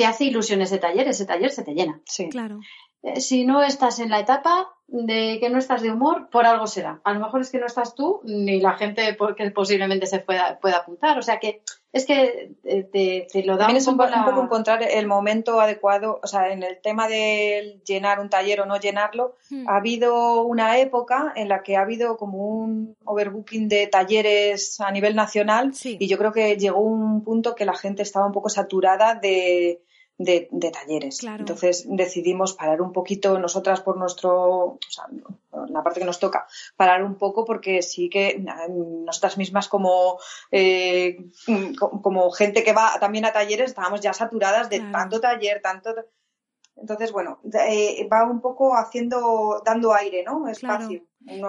te hace ilusión ese taller, ese taller se te llena. Sí. Claro. Eh, si no estás en la etapa de que no estás de humor, por algo será. A lo mejor es que no estás tú ni la gente que posiblemente se pueda, pueda apuntar. O sea que es que eh, te, lo da También es un, poco, encontrar el momento adecuado. O sea, en el tema de llenar un taller o no llenarlo, hmm. ha habido una época en la que ha habido como un overbooking de talleres a nivel nacional y yo creo que llegó un punto que la gente estaba un poco saturada de de, talleres. Entonces decidimos parar un poquito nosotras por nuestro, o sea, la parte que nos toca, parar un poco porque sí que nosotras mismas como, eh, como gente que va también a talleres estábamos ya saturadas de tanto taller, tanto Entonces, bueno, eh, va un poco haciendo, dando aire, ¿no? Espacio.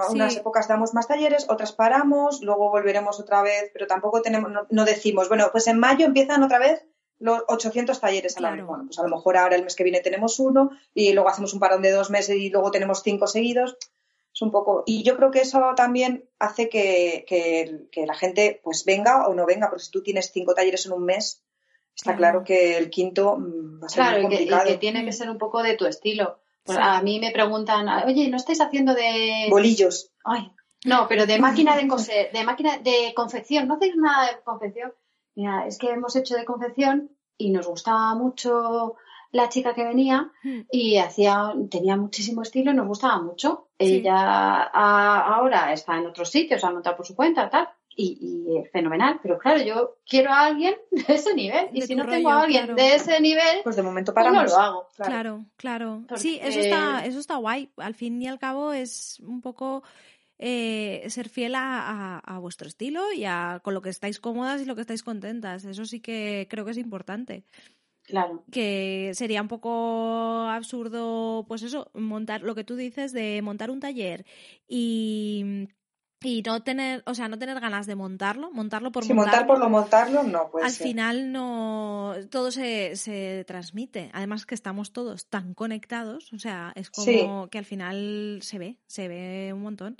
Unas épocas damos más talleres, otras paramos, luego volveremos otra vez, pero tampoco tenemos, no, decimos, bueno, pues en mayo empiezan otra vez los 800 talleres al año. Bueno, pues a lo mejor ahora el mes que viene tenemos uno y luego hacemos un parón de dos meses y luego tenemos cinco seguidos. Es un poco. Y yo creo que eso también hace que, que, la gente pues venga o no venga, porque si tú tienes cinco talleres en un mes, está claro, que el quinto mm, va a ser claro, complicado. Y que, tiene que ser un poco de tu estilo. Pues a mí me preguntan, oye, ¿no estáis haciendo de bolillos? Ay, no, pero de máquina de, de máquina de confección. ¿No hacéis nada de confección? Mira, es que hemos hecho de confección y nos gustaba mucho la chica que venía hmm. y hacía, tenía muchísimo estilo y nos gustaba mucho. Ella ahora está en otros sitios, ha montado por su cuenta, tal. Y, es fenomenal, pero claro, yo quiero a alguien de ese nivel y si no tengo a alguien de ese nivel, pues de momento para pues no lo hago. Claro, claro. Sí, eso está, eso está guay. Al fin y al cabo es un poco eh, ser fiel a, vuestro estilo y a con lo que estáis cómodas y lo que estáis contentas. Eso sí que creo que es importante. Claro. Que sería un poco absurdo, pues eso, montar lo que tú dices de montar un taller y y no tener, o sea, no tener ganas de montarlo, montarlo por sí, montar por lo montarlo, no puede Al final no, todo se, se transmite. Además que estamos todos tan conectados, o sea, es como que al final se ve, se ve un montón.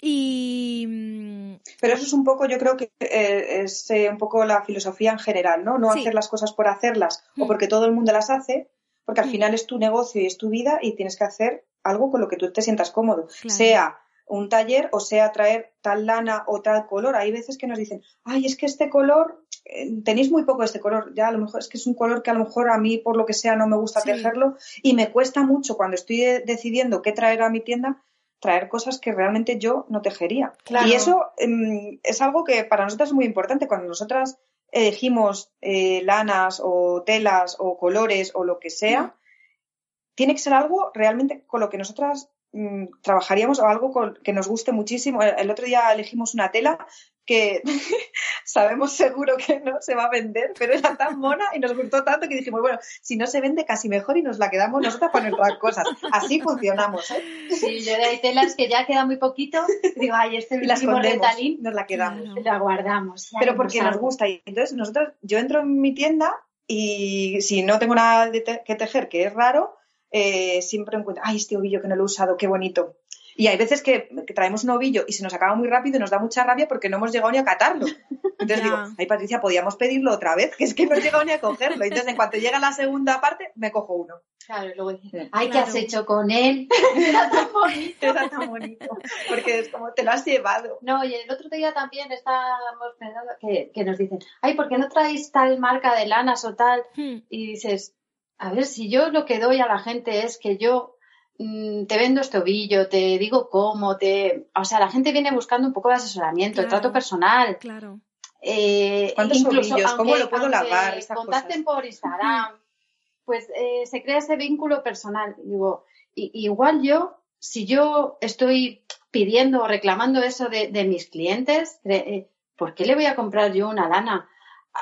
Y... Mm, Pero eso es un poco, yo creo que eh, es eh, un poco la filosofía en general, ¿no? No hacer las cosas por hacerlas o mm. porque todo el mundo las hace, porque al mm. final es tu negocio y es tu vida y tienes que hacer algo con lo que tú te sientas cómodo. Sea un taller o sea traer tal lana o tal color. Hay veces que nos dicen, ay, es que este color, eh, tenéis muy poco de este color, ya a lo mejor es que es un color que a lo mejor a mí por lo que sea no me gusta tejerlo y me cuesta mucho cuando estoy decidiendo qué traer a mi tienda traer cosas que realmente yo no tejería. Y eso em, es algo que para nosotras es muy importante. Cuando nosotras elegimos eh, lanas o telas o colores o lo que sea, tiene que ser algo realmente con lo que nosotras Mm, trabajaríamos algo que nos guste muchísimo. El otro día elegimos una tela que sabemos seguro que no se va a vender, pero era tan mona y nos gustó tanto que dijimos, bueno, si no se vende casi mejor y nos la quedamos nosotras para nuestras cosas. Así funcionamos. ¿eh? Sí, yo hay telas que ya queda muy poquito, digo, ay, este último retalín, nos la quedamos. La guardamos. Pero porque nos gusta. Y entonces nosotros, yo entro en mi tienda y si no tengo nada que tejer, que es raro, eh, siempre encuentro, ay, este ovillo que no lo he usado, qué bonito. Y hay veces que, traemos un ovillo y se nos acaba muy rápido y nos da mucha rabia porque no hemos llegado ni a catarlo. Entonces digo, ay Patricia, podíamos pedirlo otra vez, que es que no he llegado ni a cogerlo. Entonces en cuanto llega la segunda parte, me cojo uno. Claro, luego dices, ay, ¿qué has hecho con él? Era tan bonito. Era tan bonito. Porque es como te lo has llevado. No, y el otro día también estábamos pensando que, que nos dicen, ay, ¿por qué no traéis tal marca de lanas o tal? Hmm. Y dices, a ver, si yo lo que doy a la gente es que yo mm, te vendo este ovillo, te digo cómo, te... O sea, la gente viene buscando un poco de asesoramiento, de trato personal. Claro. Eh, ¿Cuántos ovillos? ¿Cómo lo puedo lavar? contacten por Instagram. Pues eh, se crea ese vínculo personal. Digo, igual yo, si yo estoy pidiendo o reclamando eso de, mis clientes, eh, ¿por qué le voy a comprar yo una lana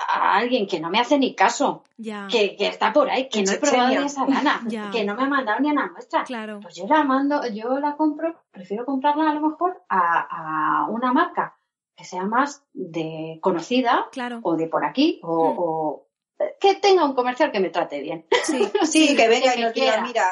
a alguien que no me hace ni caso, que, está por ahí, que no he probado ni esa lana, que no me ha mandado ni a una muestra. Claro. Pues yo la mando, yo la compro, prefiero comprarla a lo mejor a, una marca que sea más de conocida o de por aquí o, hmm. que tenga un comercial que me trate bien. Sí, sí que venga y nos diga, mira,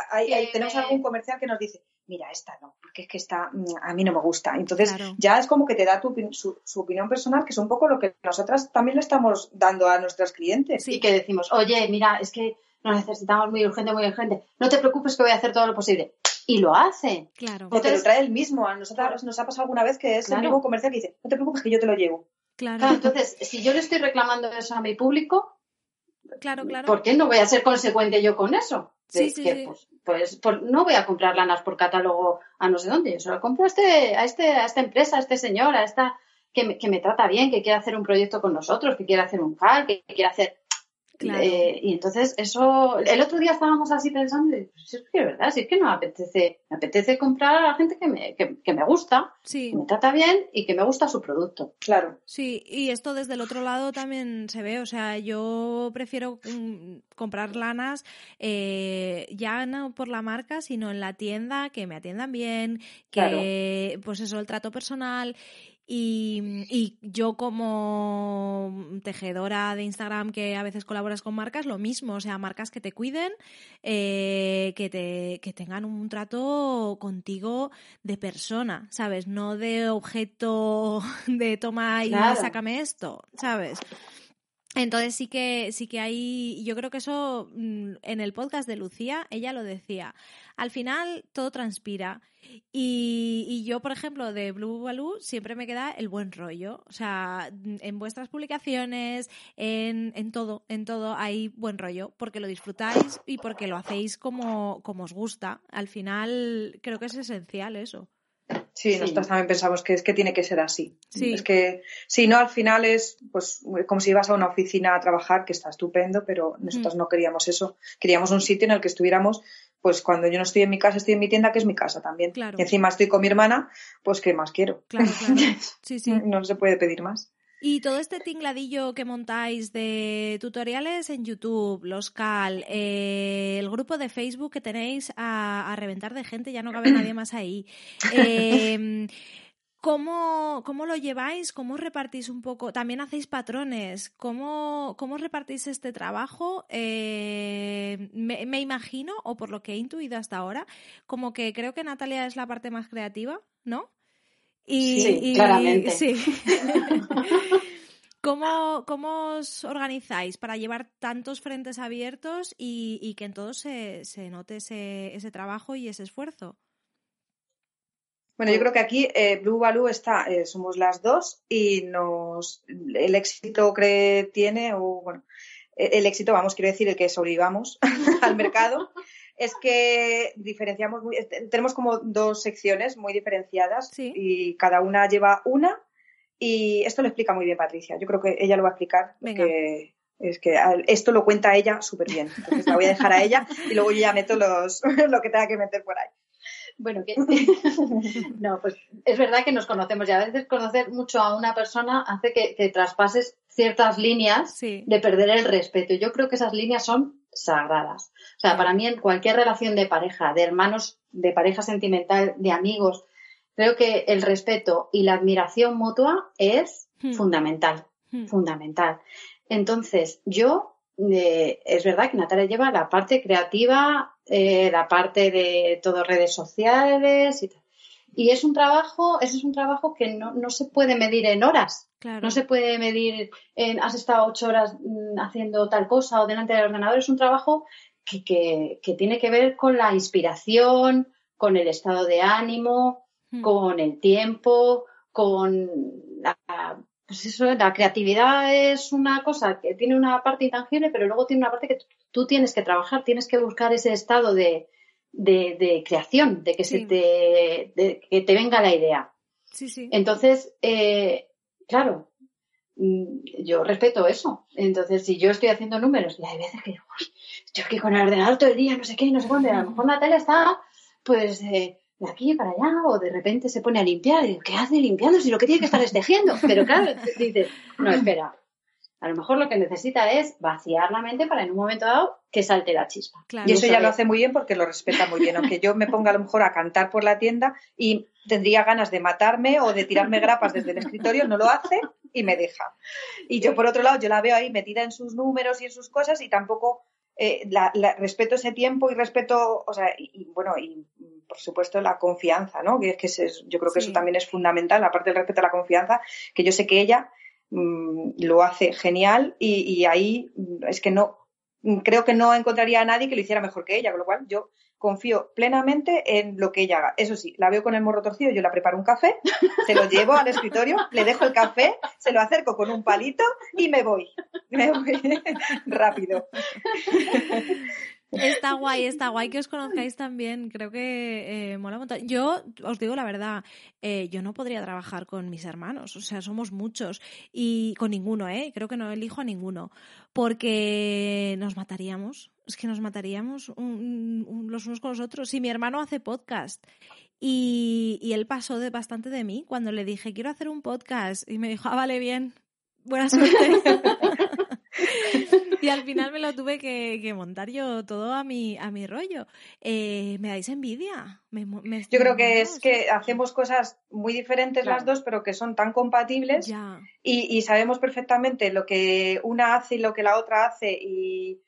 tenemos algún comercial que nos dice, mira, esta no, porque es que esta mm, a mí no me gusta. Entonces ya es como que te da tu, su, opinión personal, que es un poco lo que nosotras también le estamos dando a nuestros clientes. Y que decimos, oye, mira, es que nos necesitamos muy urgente, muy urgente. No te preocupes que voy a hacer todo lo posible. Y lo hace. Claro. O te lo trae el mismo. A nosotros nos ha pasado alguna vez que es el mismo comercial que dice, no te preocupes que yo te lo llevo. Claro. Entonces, si yo le estoy reclamando eso a mi público, claro, claro. ¿por qué no voy a ser consecuente yo con eso? sí, sí, Pues, pues, no voy a comprar lanas por catálogo a no sé dónde, yo solo compro a, este, a, este, a esta empresa, a este señor, a esta que me, que me trata bien, que quiere hacer un proyecto con nosotros, que quiere hacer un cal, que quiere hacer Eh, y entonces eso, el otro día estábamos así pensando, pues es que es verdad, si es que no me apetece, me apetece comprar a la gente que me, que, me gusta, que me trata bien y que me gusta su producto. Claro. Sí, y esto desde el otro lado también se ve, o sea, yo prefiero mm, comprar lanas eh, ya no por la marca, sino en la tienda, que me atiendan bien, que pues eso, el trato personal y, y, yo como tejedora de Instagram que a veces colaboras con marcas, lo mismo, o sea, marcas que te cuiden, eh, que, te, que tengan un trato contigo de persona, ¿sabes? No de objeto de toma y sácame esto, ¿sabes? Entonces sí que sí que hay, yo creo que eso mm, en el podcast de Lucía ella lo decía. Al final todo transpira y, y yo, por ejemplo, de Blue Baloo siempre me queda el buen rollo. O sea, en vuestras publicaciones, en, en todo, en todo hay buen rollo porque lo disfrutáis y porque lo hacéis como, como os gusta. Al final creo que es esencial eso. Sí, nosotros también pensamos que es que tiene que ser así. Es que si no, al final es pues como si ibas a una oficina a trabajar, que está estupendo, pero nosotros mm. no queríamos eso. Queríamos un sitio en el que estuviéramos, pues cuando yo no estoy en mi casa, estoy en mi tienda, que es mi casa también. Y encima estoy con mi hermana, pues ¿qué más quiero? Claro, claro. Sí, sí. no se puede pedir más. Y todo este tingladillo que montáis de tutoriales en YouTube, los CAL, eh, el grupo de Facebook que tenéis a, reventar de gente, ya no cabe nadie más ahí. Em, ¿Cómo, ¿Cómo, lo lleváis? ¿Cómo repartís un poco? También hacéis patrones. ¿Cómo, cómo repartís este trabajo? Eh, me, me, imagino, o por lo que he intuido hasta ahora, como que creo que Natalia es la parte más creativa, ¿no? Sí, claramente. ¿Cómo, ¿Cómo, os organizáis para llevar tantos frentes abiertos y, que en todos se, se note ese, ese, trabajo y ese esfuerzo? Bueno, yo creo que aquí eh, Blue Baloo está, eh, somos las dos y nos el éxito que tiene, o bueno, el éxito, vamos, quiero decir, el que sobrevivamos al mercado, es que diferenciamos muy, tenemos como dos secciones muy diferenciadas y cada una lleva una y esto lo explica muy bien Patricia. Yo creo que ella lo va a explicar porque es que esto lo cuenta ella súper bien. Entonces la voy a dejar a ella y luego yo ya meto los, lo que tenga que meter por ahí. Bueno, que... no, pues es verdad que nos conocemos y a veces conocer mucho a una persona hace que, que traspases ciertas líneas de perder el respeto. Yo creo que esas líneas son sagradas. O sea, para mí en cualquier relación de pareja, de hermanos, de pareja sentimental, de amigos, creo que el respeto y la admiración mutua es hmm. fundamental, hmm. fundamental. Entonces, yo, eh, es verdad que Natalia lleva la parte creativa, eh, la parte de todo redes sociales y tal. Y es un trabajo, ese es un trabajo que no, no se puede medir en horas. No se puede medir en has estado ocho horas mm, haciendo tal cosa o delante del ordenador. Es un trabajo que, que, que tiene que ver con la inspiración, con el estado de ánimo, hmm. con el tiempo, con la, pues eso, la creatividad es una cosa que tiene una parte intangible, pero luego tiene una parte que tú tienes que trabajar, tienes que buscar ese estado de, de, creación, de que, se te, que te venga la idea. Sí, sí. Entonces, eh, claro, mm, yo respeto eso. Entonces, si yo estoy haciendo números y hay veces que yo aquí con el ordenador todo el día, no sé qué, no sé cuándo, a lo mejor Natalia está, pues, de aquí para allá, o de repente se pone a limpiar, y ¿qué hace limpiando si lo que tiene que estar es tejiendo? Pero claro, dices, no, espera, a lo mejor lo que necesita es vaciar la mente para en un momento dado que salte la chispa. Y eso ya lo hace muy bien porque lo respeta muy bien. Aunque yo me ponga a lo mejor a cantar por la tienda y tendría ganas de matarme o de tirarme grapas desde el escritorio, no lo hace y me deja. Y yo, por otro lado, yo la veo ahí metida en sus números y en sus cosas y tampoco eh, respeto ese tiempo y respeto, o sea, y, bueno, y por supuesto la confianza, ¿no? Que, que yo creo que eso también es fundamental, aparte del respeto a la confianza, que yo sé que ella Mm, lo hace genial y, ahí mm, es que no, mm, creo que no encontraría a nadie que lo hiciera mejor que ella, con lo cual yo confío plenamente en lo que ella haga. Eso sí, la veo con el morro torcido, yo la preparo un café, se lo llevo al escritorio, le dejo el café, se lo acerco con un palito y me voy. Me voy rápido. Está guay, está guay que os conozcáis también. Creo que eh, mola montón. Yo os digo la verdad, eh, yo no podría trabajar con mis hermanos. O sea, somos muchos. Y con ninguno, ¿eh? Creo que no elijo a ninguno. Porque nos mataríamos. Es que nos mataríamos los unos con los otros. Si mi hermano hace podcast y, y él pasó de bastante de mí cuando le dije, quiero hacer un podcast. Y me dijo, ah, vale, bien. Buena suerte. y al final me lo tuve que, montar yo todo a mi, a mi rollo. Eh, ¿Me dais envidia? yo creo que es que hacemos cosas muy diferentes las dos, pero que son tan compatibles y, y, sabemos perfectamente lo que una hace y lo que la otra hace y,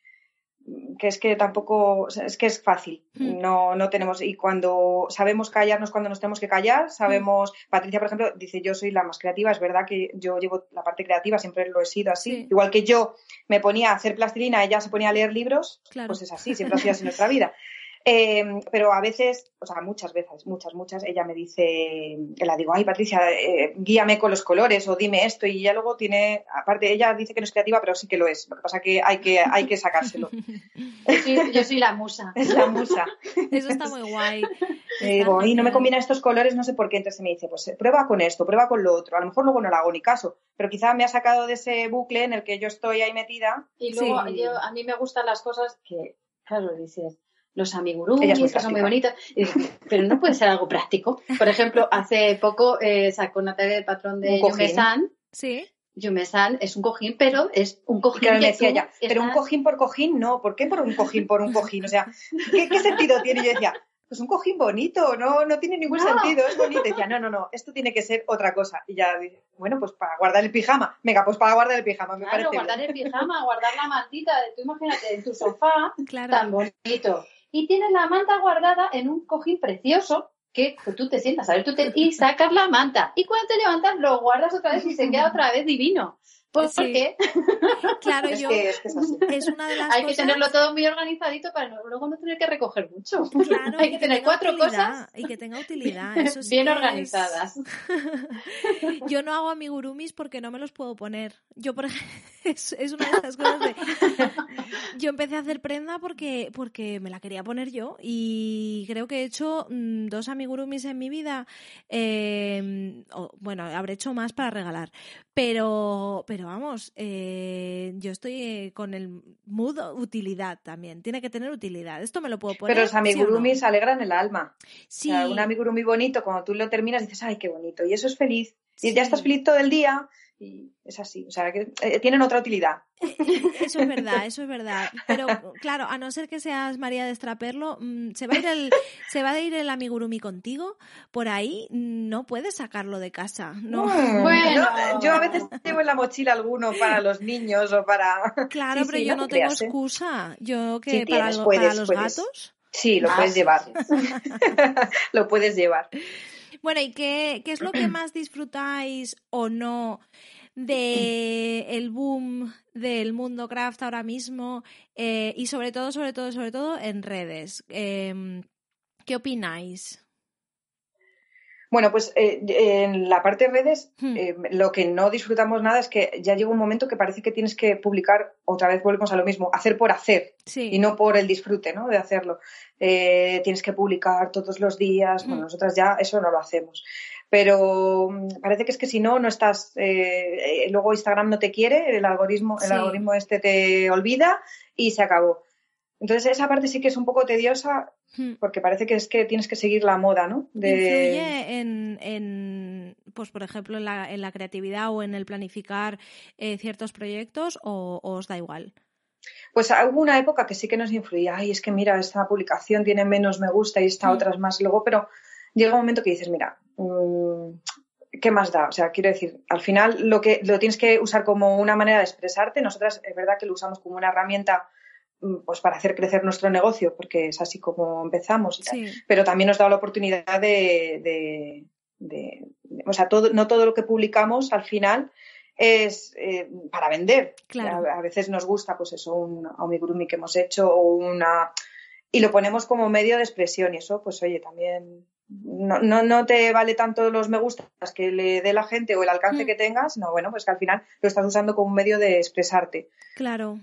que es que tampoco, es que es fácil, hmm. no, no tenemos, y cuando sabemos callarnos cuando nos tenemos que callar, sabemos, hmm. Patricia, por ejemplo, dice yo soy la más creativa, es verdad que yo llevo la parte creativa, siempre lo he sido así, igual que yo me ponía a hacer plastilina, ella se ponía a leer libros, pues es así, siempre ha sido así en nuestra vida. Em, pero a veces, o sea, muchas veces, muchas, muchas, ella me dice, la digo, ay Patricia, eh, guíame con los colores o dime esto y ella luego tiene, aparte ella dice que no es creativa, pero sí que lo es. Lo que pasa que hay que, hay que sacárselo. yo soy la musa. Es la musa. Eso está muy guay. digo, ay, no me combinan estos colores, no sé por qué. Entonces me dice, pues prueba con esto, prueba con lo otro. A lo mejor luego no le hago ni caso, pero quizá me ha sacado de ese bucle en el que yo estoy ahí metida. Y luego a mí me gustan las cosas que, claro, dices, los amigurumis, que son muy bonitos, pero no puede ser algo práctico. Por ejemplo, hace poco eh, sacó Natalia el patrón de Yumesan. Sí. Yumesan es un cojín, pero es un cojín. que decía ya, pero un cojín por cojín, no. ¿Por qué por un cojín por un cojín? O sea, ¿qué, qué sentido tiene? Yo decía, pues un cojín bonito, no, no tiene ningún sentido, es bonito. Y decía, no, no, no, esto tiene que ser otra cosa. Y ya dije, bueno, pues para guardar el pijama. Venga, pues para guardar el pijama, me claro, guardar el pijama, guardar la mantita, tú imagínate, en tu sofá, tan bonito y tienes la manta guardada en un cojín precioso que tú te sientas a ver tú te... y sacas la manta y cuando te levantas lo guardas otra vez y se queda otra vez divino. ¿Por qué? Claro, yo. Es, una de las Hay que tenerlo todo muy organizadito para luego no tener que recoger mucho. Claro, Hay que, tener cuatro cosas. Y que tenga utilidad. Eso Bien organizadas. yo no hago amigurumis porque no me los puedo poner. Yo, por ejemplo, es, una de esas cosas de. Yo empecé a hacer prenda porque, porque me la quería poner yo y creo que he hecho mm, dos amigurumis en mi vida. Em, bueno, habré hecho más para regalar. Pero, pero vamos, eh, yo estoy eh, con el mood utilidad también. Tiene que tener utilidad. Esto me lo puedo poner. Pero los amigurumis alegran el alma. Sí. un amigurumi bonito, cuando tú lo terminas, dices, ay, qué bonito. Y eso es feliz. Y ya estás feliz todo el día y es así, o sea, que eh, tienen otra utilidad. Eso es verdad, eso es verdad. Pero claro, a no ser que seas María de Estraperlo, mm, se va a ir el, se va a ir el amigurumi contigo, por ahí no puedes sacarlo de casa. No. Mm, bueno, yo, a veces llevo en la mochila alguno para los niños o para. Claro, pero yo no, tengo excusa. Yo que para, los gatos. Sí, lo puedes llevar. lo puedes llevar. Bueno, ¿y qué, qué es lo que más disfrutáis o no de el boom del mundo craft ahora mismo eh, y sobre todo, sobre todo, sobre todo en redes? Em, ¿Qué opináis? Bueno, pues eh, en la parte de redes, hmm. eh, lo que no disfrutamos nada es que ya llega un momento que parece que tienes que publicar, otra vez volvemos a lo mismo, hacer por hacer y no por el disfrute ¿no? de hacerlo. Eh, tienes que publicar todos los días, bueno, hmm. nosotras ya eso no lo hacemos. Pero mm, parece que es que si no, no estás. luego Instagram no te quiere, el algoritmo, el algoritmo este te olvida y se acabó. Entonces esa parte sí que es un poco tediosa. Porque parece que es que tienes que seguir la moda, ¿no? De... ¿Influye en, pues por ejemplo, en la, en la, creatividad o en el planificar eh, ciertos proyectos o, os da igual? Pues hubo una época que sí que nos influía. Ay, es que mira, esta publicación tiene menos me gusta y esta hmm. otras más luego, pero llega un momento que dices, mira, mm, ¿qué más da? O sea, quiero decir, al final lo que lo tienes que usar como una manera de expresarte. Nosotras es verdad que lo usamos como una herramienta Mm, pues para hacer crecer nuestro negocio, porque es así como empezamos. Pero también nos da la oportunidad de, o sea, todo, no todo lo que publicamos al final es eh, para vender. A, veces nos gusta, pues eso, un amigurumi que hemos hecho o una y lo ponemos como medio de expresión y eso, pues oye, también no, no, no te vale tanto los me gustas que le dé la gente o el alcance mm. que tengas, no, bueno, pues que al final lo estás usando como un medio de expresarte. Claro.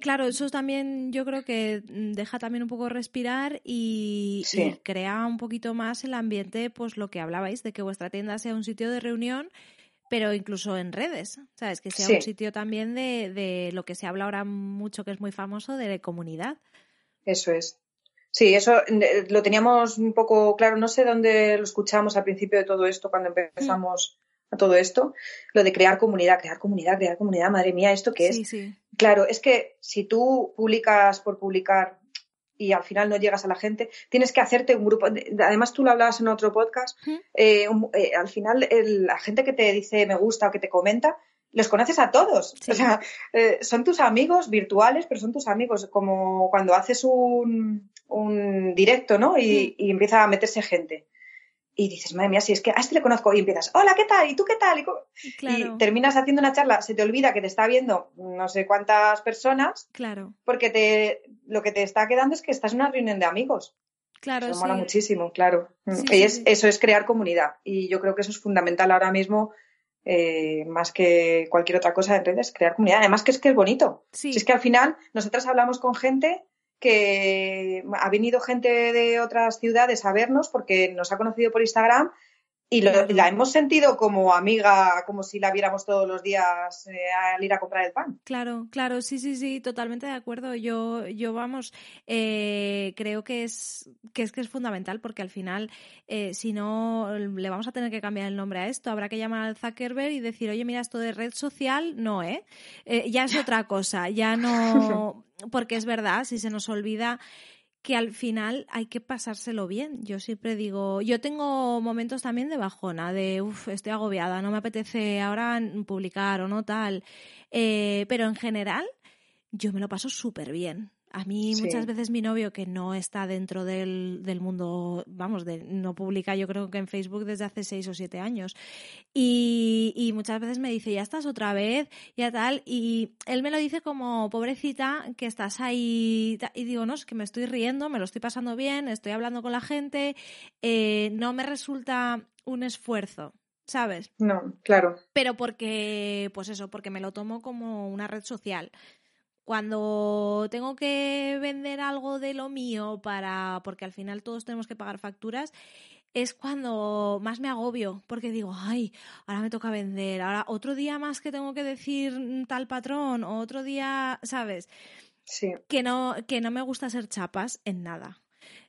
Claro, eso también yo creo que mm, deja también un poco respirar y, crea un poquito más el ambiente, pues lo que hablabais, de que vuestra tienda sea un sitio de reunión, pero incluso en redes, ¿sabes? Que sea un sitio también de, de lo que se habla ahora mucho, que es muy famoso, de comunidad. Eso es. Sí, eso eh, lo teníamos un poco claro. No sé dónde lo escuchamos al principio de todo esto, cuando empezamos a todo esto, lo de crear comunidad, crear comunidad, crear comunidad. Madre mía, ¿esto qué es? Sí, sí. Claro, es que si tú publicas por publicar y al final no llegas a la gente, tienes que hacerte un grupo. Además, tú lo hablabas en otro podcast. Eh, eh, al final, la gente que te dice me gusta o que te comenta, los conoces a todos. O sea, eh, son tus amigos virtuales, pero son tus amigos. Como cuando haces un, un directo, ¿no? Y, y, empieza a meterse gente. Y dices, madre mía, si es que a este le conozco. Y empiezas, hola, ¿qué tal? ¿Y tú qué tal? Y, terminas haciendo una charla, se te olvida que te está viendo no sé cuántas personas. Claro. Porque te, lo que te está quedando es que estás en una reunión de amigos. Claro, eso mola muchísimo, claro. y es, eso es crear comunidad. Y yo creo que eso es fundamental ahora mismo eh, más que cualquier otra cosa en redes, crear comunidad. Además que es que es bonito. Si es que al final nosotras hablamos con gente que ha venido gente de otras ciudades a vernos porque nos ha conocido por Instagram y la hemos sentido como amiga, como si la viéramos todos los días eh, al ir a comprar el pan. Claro, claro, sí, sí, sí, totalmente de acuerdo. Yo, yo vamos, eh, creo que es, que es que es fundamental porque al final, eh, si no, le vamos a tener que cambiar el nombre a esto. Habrá que llamar al Zuckerberg y decir, oye, mira, esto de red social, no, ¿eh? ya es otra cosa, ya no, porque es verdad, si se nos olvida que al final hay que pasárselo bien. Yo siempre digo, yo tengo momentos también de bajona, de, uff, estoy agobiada, no me apetece ahora publicar o no tal, eh, pero en general yo me lo paso súper bien. A mí muchas veces mi novio, que no está dentro del, del, mundo, vamos, de, no publica yo creo que en Facebook desde hace seis o siete años, y, y, muchas veces me dice, ya estás otra vez, ya tal, y él me lo dice como, pobrecita, que estás ahí, y digo, no, es que me estoy riendo, me lo estoy pasando bien, estoy hablando con la gente, eh, no me resulta un esfuerzo. ¿Sabes? No, claro. Pero porque, pues eso, porque me lo tomo como una red social cuando tengo que vender algo de lo mío para porque al final todos tenemos que pagar facturas es cuando más me agobio porque digo ay ahora me toca vender ahora otro día más que tengo que decir tal patrón o otro día sabes sí. Que no que no me gusta ser chapas en nada.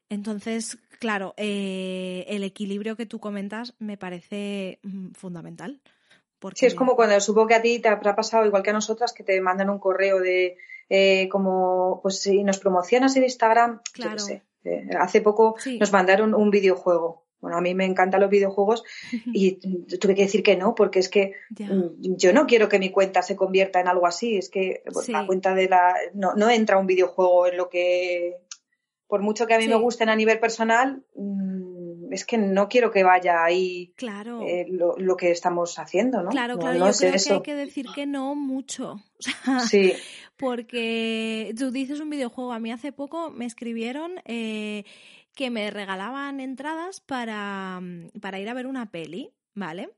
Entonces claro eh, el equilibrio que tú comentas me parece mm, fundamental Sí, es como cuando supongo que a ti te habrá pasado, igual que a nosotras, que te mandan un correo de eh, como, pues si nos promocionas en Instagram, claro. Eh, hace poco nos mandaron un videojuego. Bueno, a mí me encantan los videojuegos y tuve que decir que no, porque es que mm, yo no quiero que mi cuenta se convierta en algo así. Es que la cuenta de la. No, no entra un videojuego en lo que. Por mucho que a mí me gusten a nivel personal, mm, es que no quiero que vaya ahí claro. Eh, lo, que estamos haciendo, ¿no? Claro, claro, yo creo que hay que decir que no mucho. sí. Porque tú dices un videojuego, a mí hace poco me escribieron eh, que me regalaban entradas para, para ir a ver una peli, ¿vale?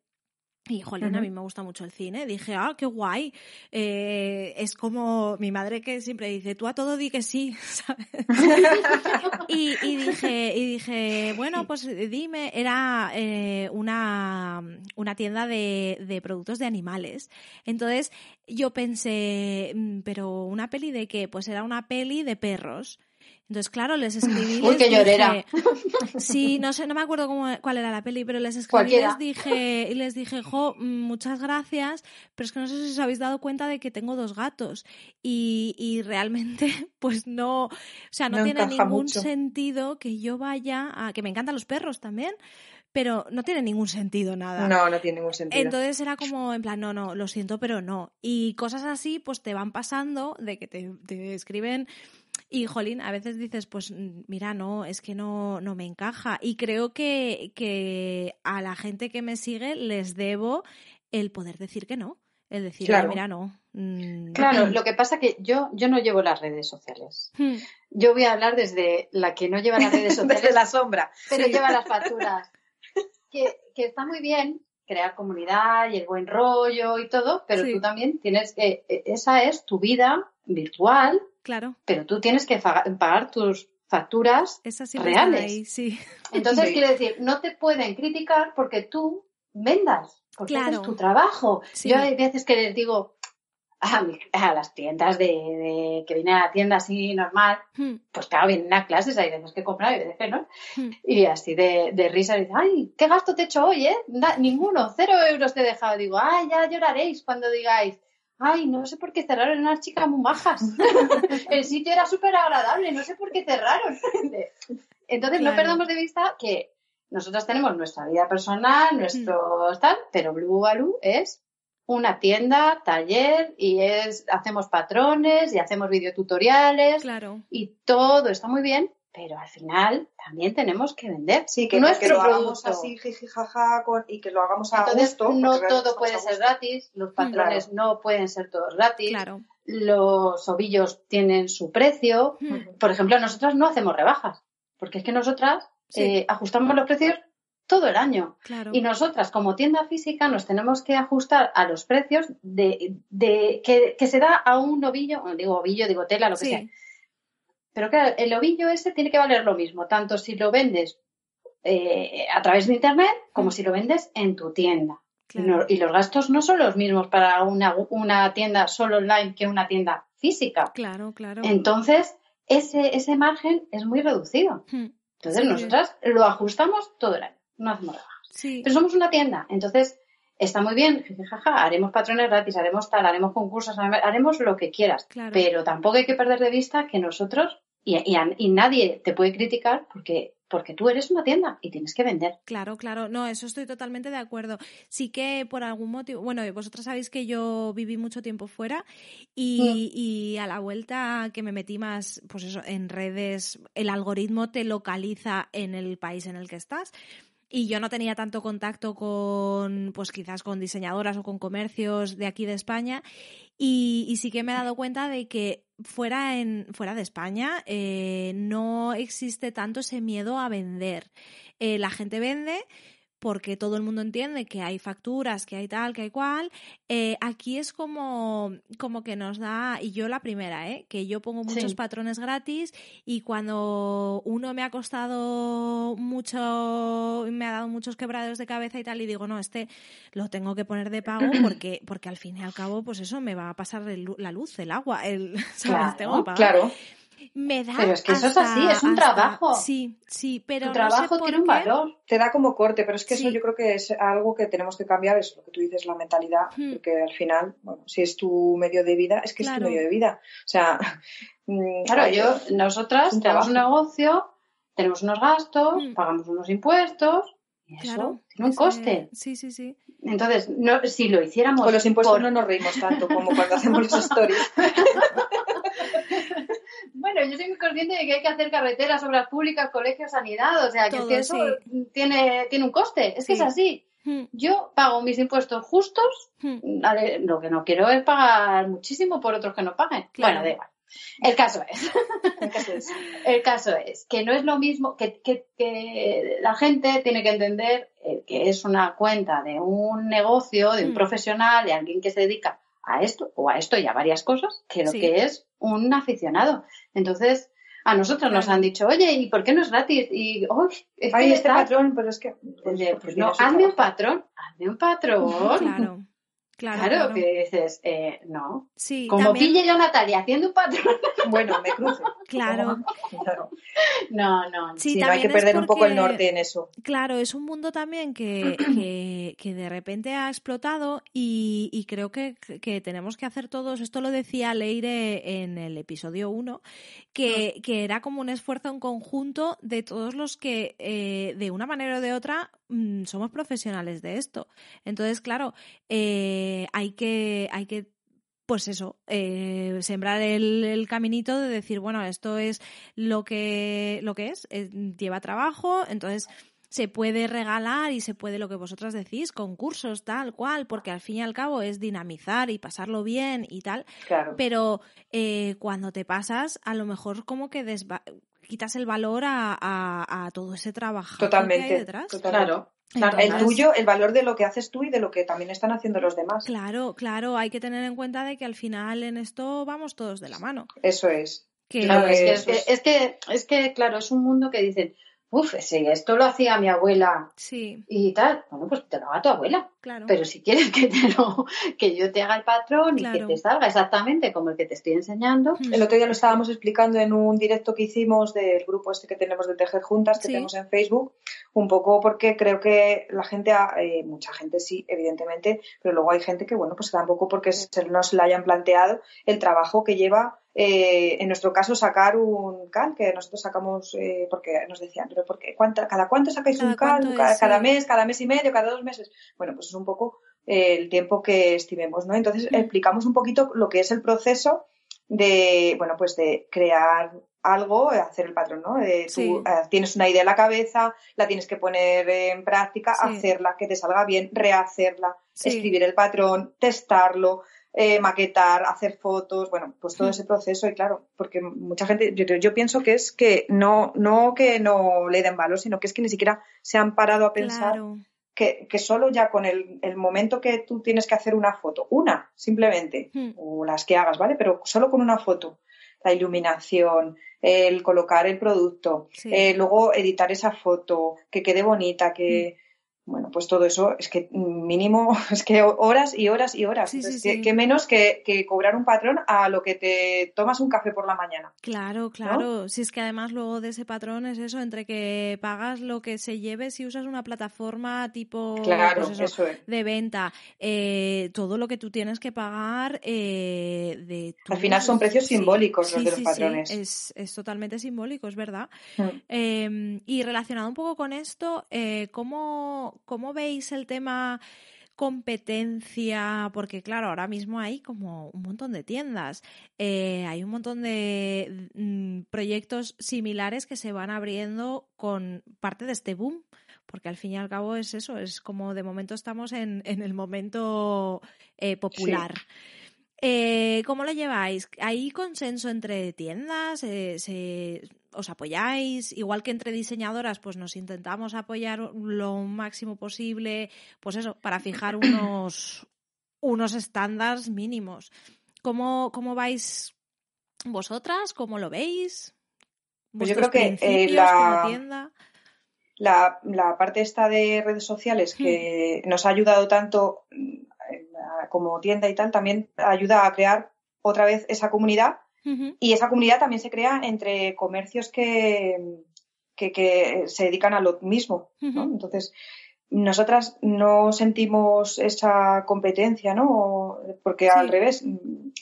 Y, jolín, a mí me gusta mucho el cine. Dije, ah, qué guay. Eh, es como mi madre que siempre dice, tú a todo di que sí, ¿sabes? y, y, dije, y dije, bueno, pues dime, era eh, una, una tienda de, de productos de animales. Entonces yo pensé, mm, pero una peli de qué? Pues era una peli de perros. Entonces, claro, les escribí. Uy, qué llorera. Sí, no sé, no me acuerdo cómo, cuál era la peli, pero les escribí y les dije, y les dije, jo, muchas gracias, pero es que no sé si os habéis dado cuenta de que tengo dos gatos. Y, y realmente, pues no, o sea, no, tiene ningún sentido que yo vaya a, que me encantan los perros también, pero no tiene ningún sentido nada. No, no tiene ningún sentido. Entonces era como en plan, no, no, lo siento, pero no. Y cosas así, pues te van pasando de que te, te escriben y, jolín, a veces dices, pues mm, mira, no, es que no, no me encaja. Y creo que, que a la gente que me sigue les debo el poder decir que no. El decir, mira, no. Mm, claro, lo que pasa que yo, yo no llevo las redes sociales. Hmm. Yo voy a hablar desde la que no lleva las redes sociales. desde la sombra. Pero lleva las facturas. que, que está muy bien crear comunidad y el buen rollo y todo, pero tú también tienes que, e, esa es tu vida virtual, claro. pero tú tienes que pagar tus facturas reales. sí. Entonces, quiere decir, no te pueden criticar porque tú vendas, porque es tu trabajo. Yo hay veces que les digo, a, las tiendas de, que vienen a la tienda así normal, hmm. pues claro, vienen a clases, hay veces que compran y veces que no. Hmm. Y así de, de risa, dicen, ay, ¿qué gasto te he hecho hoy, eh? ninguno, cero euros te he dejado. Digo, ay, ya lloraréis cuando digáis, ay, no sé por qué cerraron unas chicas muy majas. El sitio era súper agradable, no sé por qué cerraron. Entonces, no perdamos de vista que nosotros tenemos nuestra vida personal, nuestro tal, pero Blue Baloo es una tienda, taller y es hacemos patrones y hacemos videotutoriales claro. y todo está muy bien, pero al final también tenemos que vender. Sí, que, nuestro que lo hagamos así jijijaja y que lo hagamos a Entonces, No todo puede ser gratis, los mm, patrones no pueden ser todos gratis. Claro. Los ovillos tienen su precio. Mm. Por ejemplo, nosotros no hacemos rebajas, porque es que nosotras eh, ajustamos los precios todo el año. Y nosotras, como tienda física, nos tenemos que ajustar a los precios de, de que, se da a un ovillo, digo ovillo, digo tela, lo que sea. Pero claro, el ovillo ese tiene que valer lo mismo, tanto si lo vendes eh, a través de internet como mm. si lo vendes en tu tienda. y los gastos no son los mismos para una, una tienda solo online que una tienda física. Claro, claro. Entonces, ese, ese margen es muy reducido. Hmm. Entonces, nosotras lo ajustamos todo el año no hacemos Sí. Pero somos una tienda, entonces está muy bien, jaja, haremos patrones gratis, haremos tal, haremos concursos, haremos lo que quieras, pero tampoco hay que perder de vista que nosotros y, y, nadie te puede criticar porque porque tú eres una tienda y tienes que vender. Claro, claro, no, eso estoy totalmente de acuerdo. Sí que por algún motivo, bueno, vosotras sabéis que yo viví mucho tiempo fuera y, mm. y, a la vuelta que me metí más, pues eso, en redes, el algoritmo te localiza en el país en el que estás y yo no tenía tanto contacto con, pues quizás con diseñadoras o con comercios de aquí de España y, sí que me he dado cuenta de que fuera, en, fuera de España eh, no existe tanto ese miedo a vender. Eh, la gente vende, porque todo el mundo entiende que hay facturas, que hay tal, que hay cual. Eh, aquí es como, como que nos da, y yo la primera, ¿eh? que yo pongo muchos patrones gratis y cuando uno me ha costado mucho, me ha dado muchos quebraderos de cabeza y tal, y digo, no, este lo tengo que poner de pago porque, porque al fin y al cabo, pues eso me va a pasar la luz, el agua, el, ¿sabes? tengo que pagar. Claro me da. Pero es que eso es así, es un trabajo. Sí, sí, pero. Tu trabajo tiene un valor. Te da como corte, pero es que eso yo creo que es algo que tenemos que cambiar, es lo que tú dices, la mentalidad, hmm. porque al final, bueno, si es tu medio de vida, es que es tu medio de vida. O sea. Mm, claro, yo, nosotras tenemos un negocio, tenemos unos gastos, hmm. pagamos unos impuestos, y eso tiene un coste. Sí, sí, sí. Entonces, no, si lo hiciéramos. Con los impuestos no nos reímos tanto como cuando hacemos los stories. Bueno, yo soy muy consciente de que hay que hacer carreteras, obras públicas, colegios, sanidad, o sea, que, eso tiene, tiene un coste, es que es así. Hmm. Yo pago mis impuestos justos, hmm. lo que no quiero es pagar muchísimo por otros que no paguen. Bueno, da igual. El caso es. El caso es. que no es lo mismo que, que, la gente tiene que entender eh, que es una cuenta de un negocio, de un hmm. profesional, de alguien que se dedica a esto o a esto y a varias cosas, que lo que es un aficionado. Entonces, a nosotros nos han dicho, oye, ¿y por qué no es gratis? Y, oh, este patrón, pero es que... Pues, pues no, hazme un patrón, hazme un patrón. Claro. Claro, que dices, eh, no. Sí, Como pille yo Natalia haciendo un patrón. Bueno, me cruce. Claro. No, no. Sí, hay que perder un poco el norte en eso. Claro, es un mundo también que, que, de repente ha explotado y, creo que, que, tenemos que hacer todos, esto lo decía Leire en el episodio 1, que, que era como un esfuerzo en conjunto de todos los que eh, de una manera o de otra mm, somos profesionales de esto. Entonces, claro, eh, hay que, hay que pues eso, eh, sembrar el, caminito de decir, bueno, esto es lo que, lo que es, eh, lleva trabajo, entonces se puede regalar y se puede lo que vosotras decís, concursos, tal cual, porque al fin y al cabo es dinamizar y pasarlo bien y tal. Claro. Pero eh, cuando te pasas, a lo mejor como que quitas el valor a, todo ese trabajo Totalmente, que hay detrás. Claro. Claro, el tuyo, el valor de lo que haces tú y de lo que también están haciendo los demás. Claro, claro, hay que tener en cuenta de que al final en esto vamos todos de la mano. Eso es. Claro, es, que, es, que, es que, claro, es un mundo que dicen, Uf, si esto lo hacía mi abuela sí. y tal, bueno, pues te lo haga tu abuela. Claro. Pero si quieres que te lo, que yo te haga el patrón y que te salga exactamente como el que te estoy enseñando. El otro día lo estábamos explicando en un directo que hicimos del grupo este que tenemos de Tejer Juntas, que tenemos en Facebook, un poco porque creo que la gente, eh, mucha gente sí, evidentemente, pero luego hay gente que, bueno, pues tampoco porque no se le hayan planteado el trabajo que lleva eh, en nuestro caso, sacar un CAL, que nosotros sacamos, eh, porque nos decían, pero porque ¿cada cuánto sacáis un CAL? Cada, mes, cada mes y medio, cada dos meses. Bueno, pues es un poco eh, el tiempo que estimemos, ¿no? Entonces, explicamos un poquito lo que es el proceso de, bueno, pues de crear algo, hacer el patrón, ¿no? tú tienes una idea en la cabeza, la tienes que poner en práctica, hacerla, que te salga bien, rehacerla, escribir el patrón, testarlo, eh, maquetar, hacer fotos, bueno, pues todo ese proceso y claro, porque mucha gente, yo, pienso que es que no, no que no le den valor, sino que es que ni siquiera se han parado a pensar que, que, solo ya con el, el, momento que tú tienes que hacer una foto, una simplemente, hmm. o las que hagas, ¿vale? Pero solo con una foto, la iluminación, el colocar el producto, eh, luego editar esa foto, que quede bonita, que... Bueno, pues todo eso es que mínimo, es que horas y horas y horas. que, menos que, cobrar un patrón a lo que te tomas un café por la mañana. Claro, claro. Si es que además luego de ese patrón es eso, entre que pagas lo que se lleve si usas una plataforma tipo pues de venta, eh, todo lo que tú tienes que pagar eh, de... Al final son precios simbólicos los de los patrones. Es, es, totalmente simbólico, es verdad. Mm. Em, y relacionado un poco con esto, eh, ¿cómo ¿cómo, veis el tema competencia, porque claro, ahora mismo hay como un montón de tiendas, eh, hay un montón de mm, proyectos similares que se van abriendo con parte de este boom, porque al fin y al cabo es eso, es como de momento estamos en, el momento eh, popular. Eh, ¿Cómo lo lleváis? ¿Hay consenso entre tiendas? se, ¿Os apoyáis? Igual que entre diseñadoras, pues nos intentamos apoyar lo máximo posible, pues eso, para fijar unos, unos estándares mínimos. ¿Cómo, ¿Cómo vais vosotras? ¿Cómo lo veis? Pues yo creo que eh, la, la, la, parte esta de redes sociales que hmm. nos ha ayudado tanto como tienda y tal, también ayuda a crear otra vez esa comunidad y esa comunidad también se crea entre comercios que, que, se dedican a lo mismo. Entonces, nosotras no sentimos esa competencia, ¿no? Porque al revés,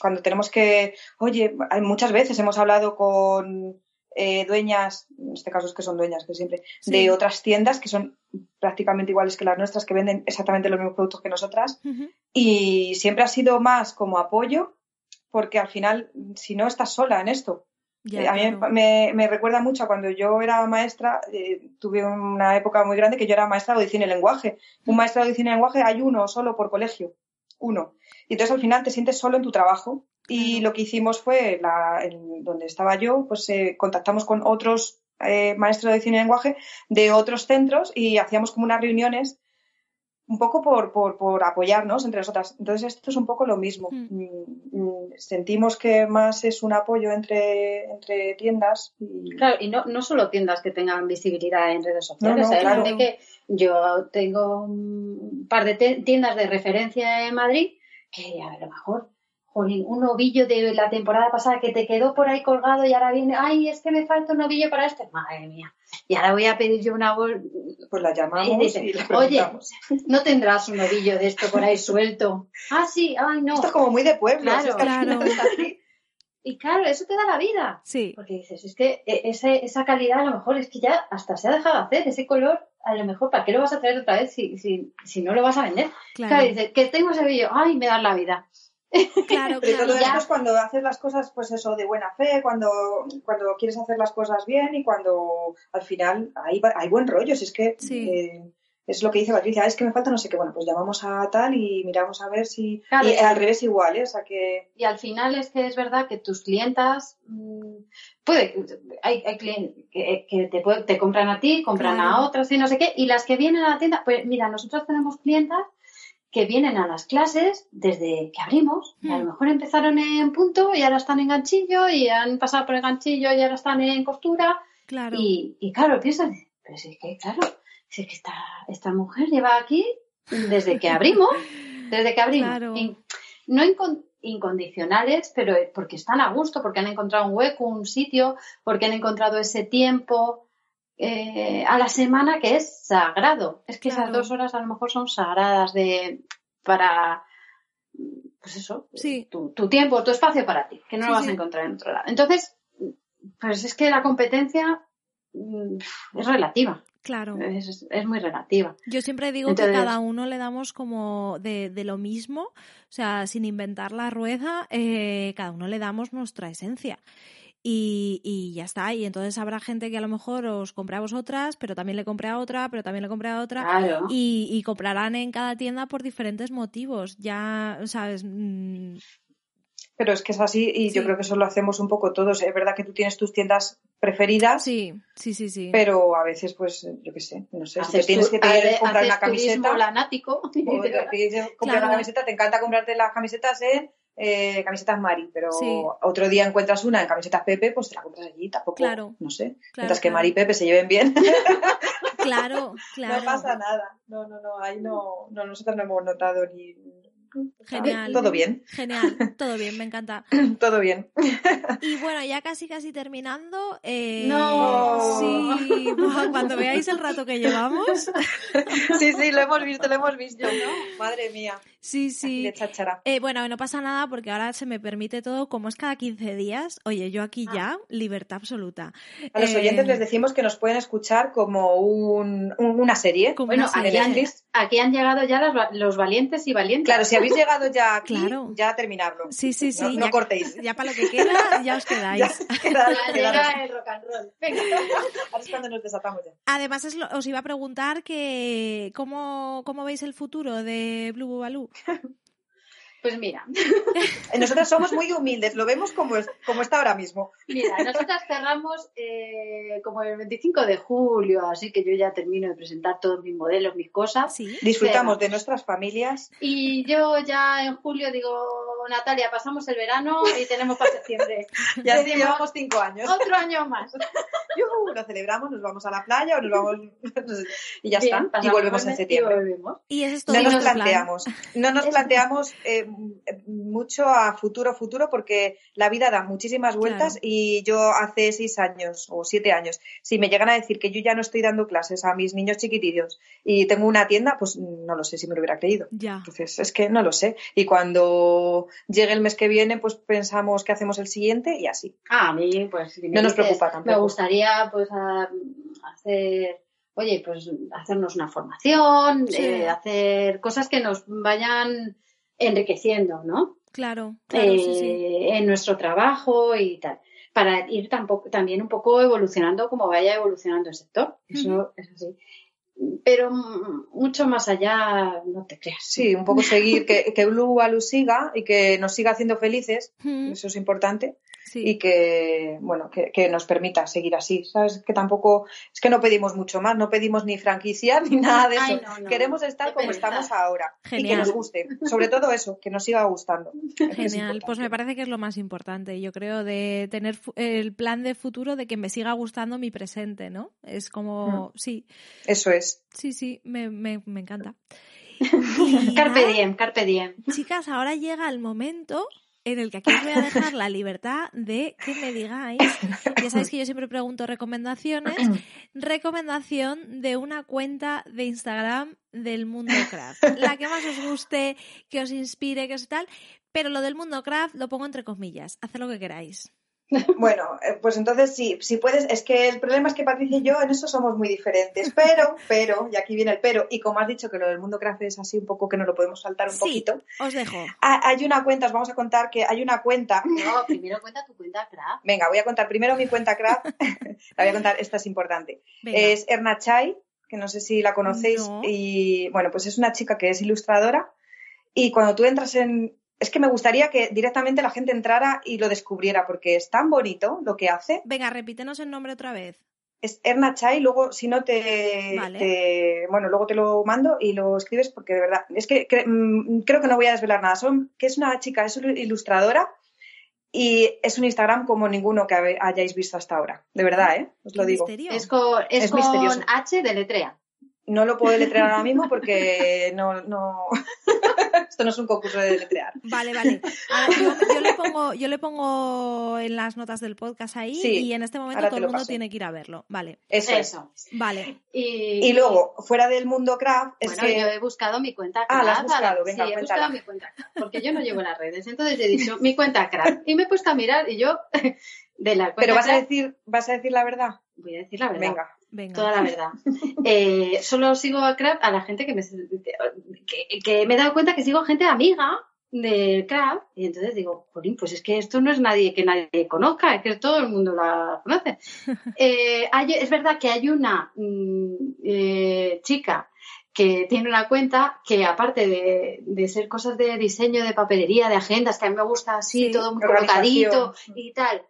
cuando tenemos que, oye, hay muchas veces hemos hablado con eh, dueñas, en este caso es que son dueñas, que siempre, de otras tiendas que son prácticamente iguales que las nuestras, que venden exactamente los mismos productos que nosotras. Y siempre ha sido más como apoyo, porque al final, si no, estás sola en esto. Eh, a mí me, recuerda mucho a cuando yo era maestra, eh, tuve una época muy grande que yo era maestra de audición y lenguaje. Un maestro de audición y lenguaje hay uno solo por colegio, uno. Y entonces al final te sientes solo en tu trabajo y lo que hicimos fue, la, donde estaba yo, pues eh, contactamos con otros eh, maestros de cine y lenguaje de otros centros y hacíamos como unas reuniones un poco por, por, por, apoyarnos entre nosotras. Entonces, esto es un poco lo mismo. Hmm. Mm, mm, sentimos que más es un apoyo entre, entre tiendas. Y... Claro, y no, no solo tiendas que tengan visibilidad en redes sociales. No, ¿eh? que yo tengo un par de tiendas de referencia en Madrid que a lo mejor un novillo de la temporada pasada que te quedó por ahí colgado y ahora viene, ay, es que me falta un novillo para este. Madre mía. Y ahora voy a pedir yo una bolsa. Pues la llamamos y, Oye, ¿no tendrás un novillo de esto por ahí suelto? Ah, sí, ay, no. Esto es como muy de pueblo. Claro, claro. Y claro, eso te da la vida. Sí. Porque dices, es que e, ese, esa calidad a lo mejor es que ya hasta se ha dejado de hacer, ese color, a lo mejor, ¿para qué lo vas a traer otra vez si, si, si no lo vas a vender? Claro, claro dices, que tengo ese novillo, ay, me da la vida. Claro, Pero todo esto es cuando haces las cosas, pues eso, de buena fe, cuando, cuando quieres hacer las cosas bien y cuando al final hay, hay buen rollo. Si es que eh, es lo que dice Patricia, ah, es que me falta no sé qué, bueno, pues llamamos a tal y miramos a ver si... y al revés igual, ¿eh? O sea que... Y al final es que es verdad que tus clientas, mm, puede, hay, hay clientes que, te, te, compran a ti, compran a otras y no sé qué, y las que vienen a la tienda, pues mira, nosotros tenemos clientas que vienen a las clases desde que abrimos, y a lo hmm. mejor empezaron en punto y ahora están en ganchillo y han pasado por el ganchillo y ahora están en costura. Claro. Y, y claro, piensan, pero es que, claro, es que esta, esta mujer lleva aquí desde que abrimos, desde que abrimos. no incondicionales, pero porque están a gusto, porque han encontrado un hueco, un sitio, porque han encontrado ese tiempo eh, a la semana que es sagrado. Es que esas dos horas a lo mejor son sagradas de para pues eso, tu, tu, tiempo, tu espacio para ti, que no lo vas a encontrar en otro lado. Entonces, pues es que la competencia mm, es relativa. Claro. Es, muy relativa. Yo siempre digo que cada uno le damos como de, lo mismo, o sea, sin inventar la rueda, eh, cada uno le damos nuestra esencia. Y, y, ya está. Y entonces habrá gente que a lo mejor os compre a vosotras, pero también le compré a otra, pero también le compré a otra. Y, y, comprarán en cada tienda por diferentes motivos. Ya, ¿sabes? Mm, pero es que es así y yo creo que eso lo hacemos un poco todos. Es verdad que tú tienes tus tiendas preferidas. Sí, sí, sí, sí. Pero a veces, pues, yo qué sé, no sé, si tienes que comprar una camiseta. Lanático, o te comprar una camiseta, te encanta comprarte las camisetas en eh, camisetas Mari, pero otro día encuentras una en camisetas Pepe, pues te la compras allí, tampoco, claro, no sé. Mientras que Mari y Pepe se lleven bien. claro, claro. No pasa nada. No, no, no, ahí no, no nosotros no hemos notado ni Genial. Todo bien. Genial, todo bien, me encanta. todo bien. Y bueno, ya casi casi terminando. Eh, no. Sí, cuando veáis el rato que llevamos. sí, sí, lo hemos visto, lo hemos visto, ¿no? Madre mía. Sí, sí. Eh, bueno, no pasa nada porque ahora se me permite todo, como es cada 15 días. Oye, yo aquí ah. ya, libertad absoluta. A los oyentes les eh, decimos que nos pueden escuchar como un, una serie. bueno, Aquí, han, llegado ya los, valientes y valientes. Claro, si habéis llegado ya aquí, ya terminarlo. Sí, sí, sí. No, cortéis. Ya para lo que queda, ya os quedáis. ya, llega el rock and roll. Venga. Ahora es cuando nos desatamos ya. Además, os iba a preguntar que cómo, cómo veis el futuro de Blue Boobaloo. Pues mira. Nosotras somos muy humildes, lo vemos como, es, como está ahora mismo. Mira, nosotras cerramos eh, como el 25 de julio, así que yo ya termino de presentar todos mis modelos, mis cosas. Disfrutamos de nuestras familias. Y yo ya en julio digo, Natalia, pasamos el verano y tenemos para septiembre. ya llevamos cinco años. Otro año más. lo celebramos, nos vamos a la playa o nos vamos y ya está. Y volvemos en septiembre. Y, eso no nos planteamos, no nos planteamos eh, mucho a futuro, futuro, porque la vida da muchísimas vueltas y yo hace seis años o siete años, si me llegan a decir que yo ya no estoy dando clases a mis niños chiquitillos y tengo una tienda, pues no lo sé si me lo hubiera creído. Entonces, es que no lo sé. Y cuando llegue el mes que viene, pues pensamos que hacemos el siguiente y así. Ah, a mí, pues, no nos preocupa tampoco. Me gustaría, pues, hacer oye, pues hacernos una formación, eh, hacer cosas que nos vayan enriqueciendo, ¿no? Claro, claro eh, En nuestro trabajo y tal. Para ir tampoco, también un poco evolucionando como vaya evolucionando el sector. Eso es así. Pero mucho más allá, no te creas. Sí, un poco seguir, que, que Blue Alu siga y que nos siga haciendo felices. Eso es importante y que, bueno, que, nos permita seguir así, ¿sabes? Que tampoco, es que no pedimos mucho más, no pedimos ni franquicia ni nada de eso. Queremos estar como estamos ahora y que nos guste. Sobre todo eso, que nos siga gustando. Genial, pues me parece que es lo más importante, yo creo, de tener el plan de futuro de que me siga gustando mi presente, ¿no? Es como, mm. sí. Eso es. Sí, sí, me, me, me encanta. carpe diem, carpe diem. Chicas, ahora llega el momento en el que aquí os voy a dejar la libertad de que me digáis, ya sabéis que yo siempre pregunto recomendaciones, recomendación de una cuenta de Instagram del mundo craft, la que más os guste, que os inspire, que os tal, pero lo del mundo craft lo pongo entre comillas, haced lo que queráis. Bueno, eh, pues entonces sí, si puedes, es que el problema es que Patricia y yo en eso somos muy diferentes, pero, pero, y aquí viene el pero, y como has dicho que lo del mundo craft es así un poco que no lo podemos saltar un poquito. os dejo. Hay una cuenta, os vamos a contar que hay una cuenta. No, primero cuenta tu cuenta craft. Venga, voy a contar primero mi cuenta craft, la voy a contar, esta es importante. Es Ernachai, que no sé si la conocéis. Y bueno, pues es una chica que es ilustradora. Y cuando tú entras en. Es que me gustaría que directamente la gente entrara y lo descubriera, porque es tan bonito lo que hace. Venga, repítenos el nombre otra vez. Es Erna Chai, luego si no te, Bueno, luego te lo mando y lo escribes porque de verdad. Es que, mm, creo que no voy a desvelar nada. Son, que es una chica, es una ilustradora y es un Instagram como ninguno que hayáis visto hasta ahora. De verdad, ¿eh? Os lo digo. Es con, es, con H de letrea. No lo puedo letrear ahora mismo porque no, no... esto no es un concurso de letrear. Vale, vale. yo, le pongo, yo le pongo en las notas del podcast ahí y en este momento todo el mundo tiene que ir a verlo. Vale. Eso, Eso. Vale. Y, luego, fuera del mundo craft, es bueno, yo he buscado mi cuenta craft. Ah, la has buscado, venga, Sí, he buscado mi cuenta porque yo no llevo las redes. Entonces he dicho, mi cuenta craft. Y me he puesto a mirar y yo, de la cuenta Pero vas a decir, vas a decir la verdad. Voy a decir la verdad. Venga. Toda la verdad. Eh, solo sigo a Crab a la gente que me, que, me he dado cuenta que sigo gente amiga de Crab y entonces digo, pues es que esto no es nadie que nadie conozca, es que todo el mundo la conoce. Eh, es verdad que hay una mm, eh, chica que tiene una cuenta que aparte de, ser cosas de diseño, de papelería, de agendas, que a mí me gusta así, todo muy colocadito y tal,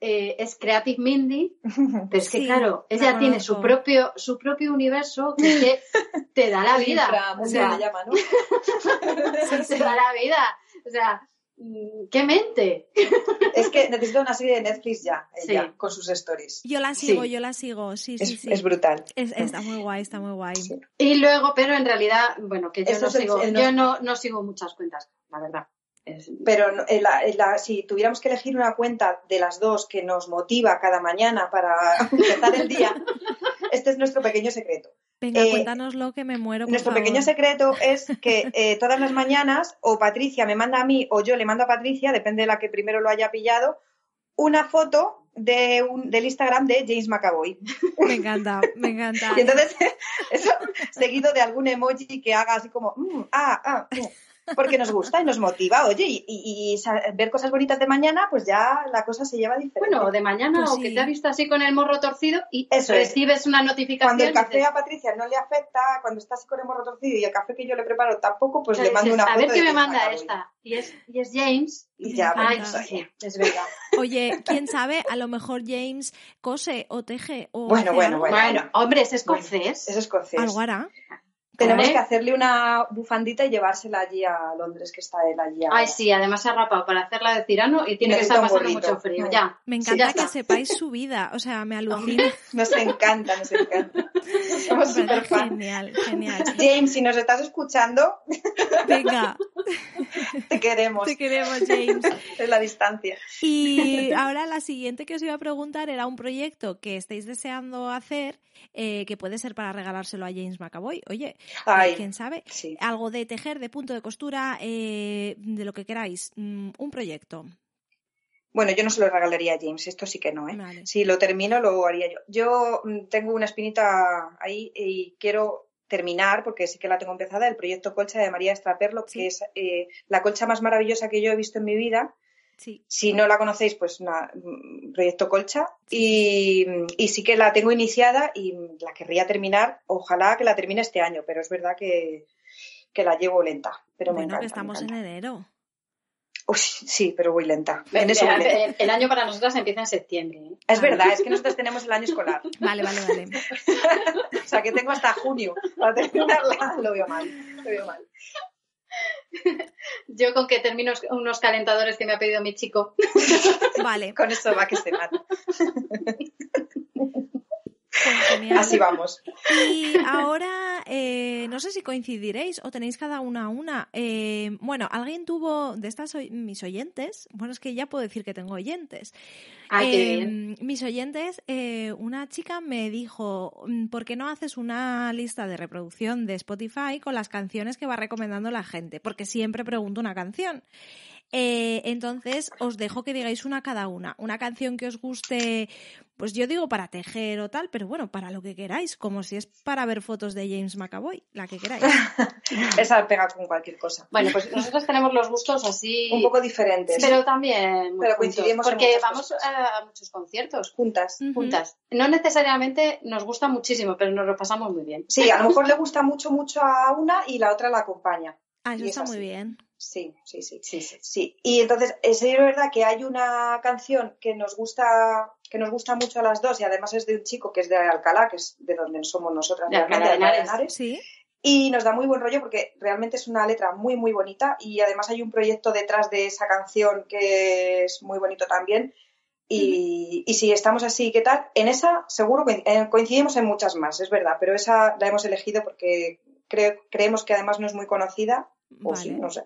eh, es Creative Mindy, pero es que claro, ella tiene su propio, su propio universo que te da la vida. o sea, llama, ¿no? te da la vida. O sea, mm, ¡Qué mente! Es que necesito una serie de Netflix ya, ella, con sus stories. Yo la sigo, yo la sigo, sí, sí, es, sí. Es brutal. está muy guay, está muy guay. Y luego, pero en realidad, bueno, que yo, no sigo, yo no, no sigo muchas cuentas, la verdad. Pero si tuviéramos que elegir una cuenta de las dos que nos motiva cada mañana para empezar el día, este es nuestro pequeño secreto. Venga, eh, cuéntanos lo que me muero. nuestro pequeño secreto es que eh, todas las mañanas o Patricia me manda a mí o yo le mando a Patricia, depende de la que primero lo haya pillado, una foto de un, del Instagram de James McAvoy. Me encanta, me encanta. y entonces, eso seguido de algún emoji que haga así como, mm, ah, ah, mm" porque nos gusta y nos motiva, oye, y, ver cosas bonitas de mañana, pues ya la cosa se lleva diferente. Bueno, de mañana pues o que te ha visto así con el morro torcido y Eso recibes una notificación. Cuando el café a Patricia no le afecta, cuando está así con el morro torcido y el café que yo le preparo tampoco, pues le mando una foto. A ver qué me manda esta. Y es, y es James. Y ya, Ay, sí, es verdad. Oye, quién sabe, a lo mejor James cose o teje o. Bueno, bueno, bueno, bueno. Hombre, es escocés. es escocés. Algo hará. Tenemos que hacerle una bufandita y llevársela allí a Londres, que está él allí. Ay, sí, además se ha rapado para hacerla de Cirano y tiene que estar pasando mucho frío. Ya. Me encanta que sepáis su vida, o sea, me alucina. nos encanta, nos encanta. Somos súper fans. Genial, genial. James, si nos estás escuchando, venga. Te queremos. Te queremos, James. es la distancia. Y ahora la siguiente que os iba a preguntar era un proyecto que estáis deseando hacer, eh, que puede ser para regalárselo a James McAvoy. Oye, quién sabe, algo de tejer, de punto de costura, eh, de lo que queráis, mm, un proyecto. Bueno, yo no se lo regalaría a James, esto sí que no, ¿eh? Si lo termino, lo haría yo. Yo mm, tengo una espinita ahí y quiero terminar, porque sí que la tengo empezada, el proyecto Colcha de María Estraperlo, que es eh, la colcha más maravillosa que yo he visto en mi vida. Si no la conocéis, pues una, mm, proyecto Colcha. Y, sí que la tengo iniciada y la querría terminar. Ojalá que la termine este año, pero es verdad que, la llevo lenta. Pero bueno, que estamos en enero. Uy, sí, pero voy lenta. el, año para nosotras empieza en septiembre. ¿eh? Es verdad, es que nosotros tenemos el año escolar. Vale, vale, vale. o sea, que tengo hasta junio para terminarla. Lo veo mal, lo veo mal. Yo con que termino unos calentadores que me ha pedido mi chico. Vale. Con eso va que se mata. Así vamos. Y ahora, eh, no sé si coincidiréis o tenéis cada una una. Eh, bueno, alguien tuvo de estas mis oyentes, bueno, es que ya puedo decir que tengo oyentes. Em, mis oyentes, eh, una chica me dijo, mm, ¿por qué no haces una lista de reproducción de Spotify con las canciones que va recomendando la gente? Porque siempre pregunto una canción. Eh, entonces, os dejo que digáis una cada una. Una canción que os guste, pues yo digo para tejer o tal, pero bueno, para lo que queráis, como si es para ver fotos de James McAvoy, la que queráis. Esa pega con cualquier cosa. Bueno, pues nosotros tenemos los gustos así. Un poco diferentes. Pero también. Pero coincidimos Porque vamos cosas. a muchos conciertos Juntas. Juntas. No necesariamente nos gusta muchísimo, pero nos lo pasamos muy bien. Sí, a lo mejor le gusta mucho, mucho a una y la otra la acompaña. Ah, eso Y es está así. muy bien. Sí, sí, sí. Sí, sí. Sí, y entonces es verdad que hay una canción que nos gusta que nos gusta mucho a las dos y además es de un chico que es de Alcalá, que es de donde somos nosotras, De Alcalá de Henares. Sí. y nos da muy buen rollo porque realmente es una letra muy muy bonita y además hay un proyecto detrás de esa canción que es muy bonito también y, y si estamos así, ¿qué tal? En esa seguro eh, coincidimos en muchas más, es verdad, pero esa la hemos elegido porque creo, creemos que además no es muy conocida o Vale. sí, no sé.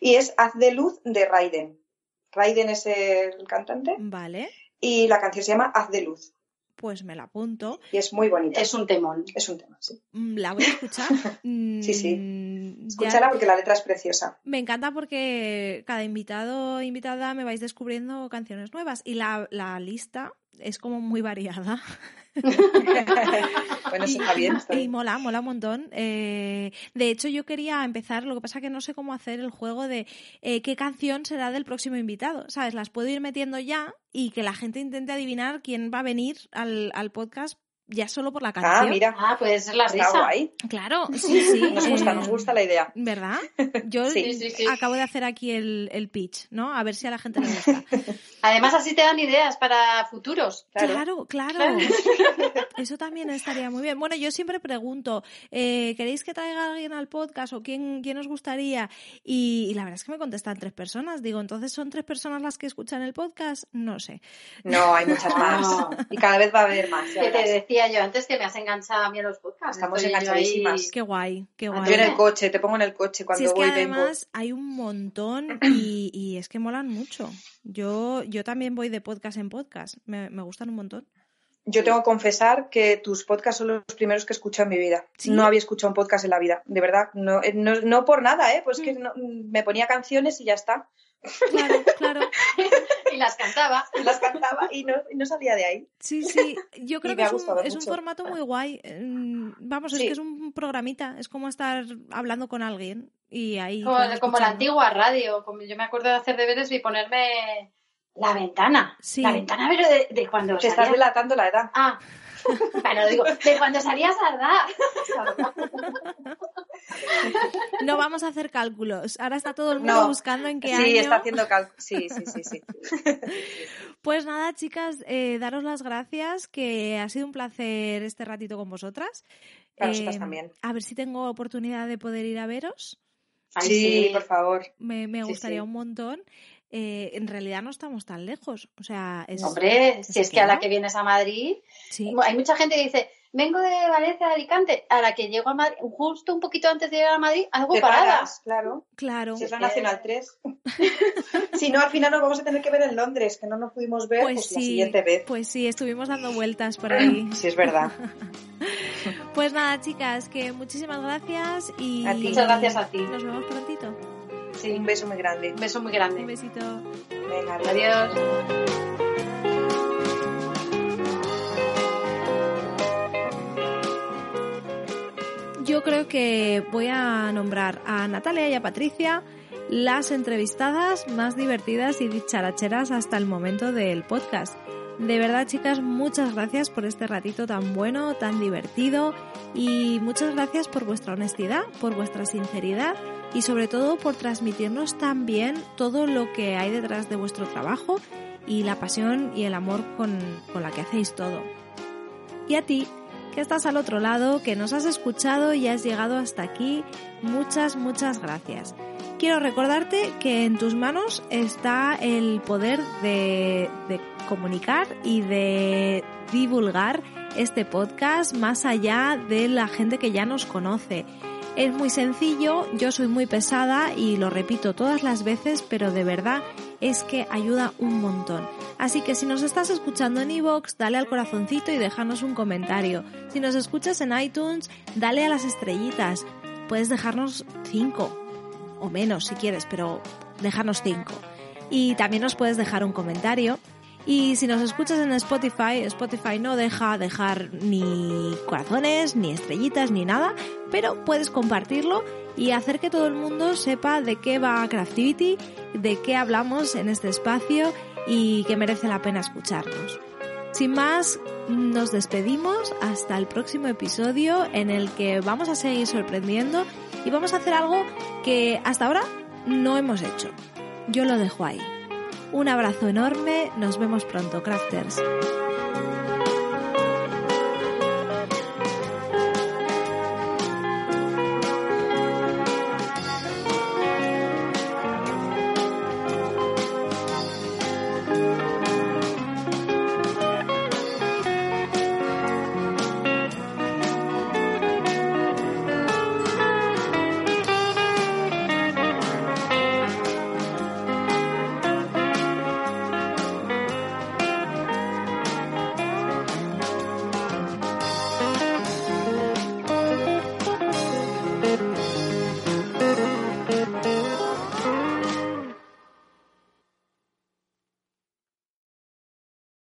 Y es Haz de luz de Raiden. Raiden es el cantante Vale. y la canción se llama Haz de luz Pues me la apunto. y es muy bonita. Es un temón. Es un tema, sí. Mm, La voy a escuchar. Sí, sí. Mm, ya- Escúchala porque la letra es preciosa. Me encanta porque cada invitado o invitada me vais descubriendo canciones nuevas y la, la lista es como muy variada. bueno, eso está bien. está Y mola, mola un montón. Eh, de hecho, yo quería empezar, lo que pasa que no sé cómo hacer el juego de eh, qué canción será del próximo invitado. ¿Sabes? Las puedo ir metiendo ya y que la gente intente adivinar quién va a venir al, al podcast ya solo por la canción. Ah, mira, Ah, pues es la risa. guay. Claro, sí, sí. Nos gusta, eh, nos gusta la idea. ¿Verdad? Yo Sí. Sí, sí, sí. acabo de hacer aquí el, el pitch, ¿no? A ver si a la gente le gusta. Además, así te dan ideas para futuros. Claro. Claro, claro. Eso también estaría muy bien. Bueno, yo siempre pregunto, eh, ¿queréis que traiga a alguien al podcast o quién, quién os gustaría? Y, y la verdad es que me contestan tres personas. Digo, ¿entonces son tres personas las que escuchan el podcast? No sé. No, hay muchas más. Y cada vez va a haber más. Que te. Decía yo antes que me has enganchado a mí a los podcasts. Estamos enganchadísimas. Qué guay, qué guay. Yo en el coche, te pongo en el coche cuando Si es que voy vengo. además hay un montón y, y es que molan mucho. Yo, yo también voy de podcast en podcast. Me, me gustan un montón. Yo tengo que confesar que tus podcasts son los primeros que escucho en mi vida. ¿Sí? No había escuchado un podcast en la vida, de verdad. No, eh, no, no por nada, ¿eh? Pues Mm. que no- me ponía canciones y ya está. Claro, claro. Y las cantaba. Las cantaba y no, y no salía de ahí. Sí, sí, yo creo Y que es un, es formato muy guay. Mm, Vamos, es que es un programita, es como estar hablando con alguien y ahí... Como, como la antigua radio. Como yo me acuerdo de hacer deberes y ponerme la ventana. Sí. La ventana, pero de, de cuando Te estás salía... delatando la edad. Ah, bueno, digo, de cuando salía Sardá. No vamos a hacer cálculos. Ahora está todo el mundo No. buscando en qué Sí, año. está haciendo cálculos. Sí, sí, sí, sí. Pues nada, chicas, eh, daros las gracias, que ha sido un placer este ratito con vosotras. Para Eh, también. A ver si tengo oportunidad de poder ir a veros. Ay, sí, sí. por favor. Me, me Sí, gustaría sí. un montón. Eh, en realidad no estamos tan lejos. O sea, es... Hombre, si es que a la que vienes a Madrid, Sí. hay mucha gente que dice, vengo de Valencia, de Alicante, a la que llego a Madrid, justo un poquito antes de llegar a Madrid, hago paradas. claro. Claro. Si es la Nacional 3. si no, al final nos vamos a tener que ver en Londres, que no nos pudimos ver Pues pues, la siguiente vez. pues sí, estuvimos dando vueltas por ahí. Sí, es verdad. Pues nada, chicas, que muchísimas gracias y A ti. Muchas gracias a ti. nos vemos prontito. Sí, Un beso muy grande. un beso muy Un grande. besito. Venga, Adiós. Yo creo que voy a nombrar a Natalia y a Patricia las entrevistadas más divertidas y dicharacheras hasta el momento del podcast. De verdad, chicas, muchas gracias por este ratito tan bueno, tan divertido y muchas gracias por vuestra honestidad, por vuestra sinceridad y sobre todo por transmitirnos tan bien todo lo que hay detrás de vuestro trabajo y la pasión y el amor con, con la que hacéis todo. Y a ti, que estás al otro lado, que nos has escuchado y has llegado hasta aquí, muchas, muchas gracias. Quiero recordarte que en tus manos está el poder de, de comunicar y de divulgar este podcast más allá de la gente que ya nos conoce. Es muy sencillo, yo soy muy pesada y lo repito todas las veces, pero de verdad es que ayuda un montón. Así que si nos estás escuchando en iVoox, dale al corazoncito y déjanos un comentario. Si nos escuchas en iTunes, dale a las estrellitas. Puedes dejarnos cinco o menos si quieres, pero déjanos 5. Y también nos puedes dejar un comentario. Y si nos escuchas en Spotify, Spotify no deja dejar ni corazones, ni estrellitas, ni nada, pero puedes compartirlo y hacer que todo el mundo sepa de qué va Craftivity, de qué hablamos en este espacio y que merece la pena escucharnos. Sin más, nos despedimos hasta el próximo episodio en el que vamos a seguir sorprendiendo y vamos a hacer algo que hasta ahora no hemos hecho. Yo lo dejo ahí. Un abrazo enorme, nos vemos pronto, crafters.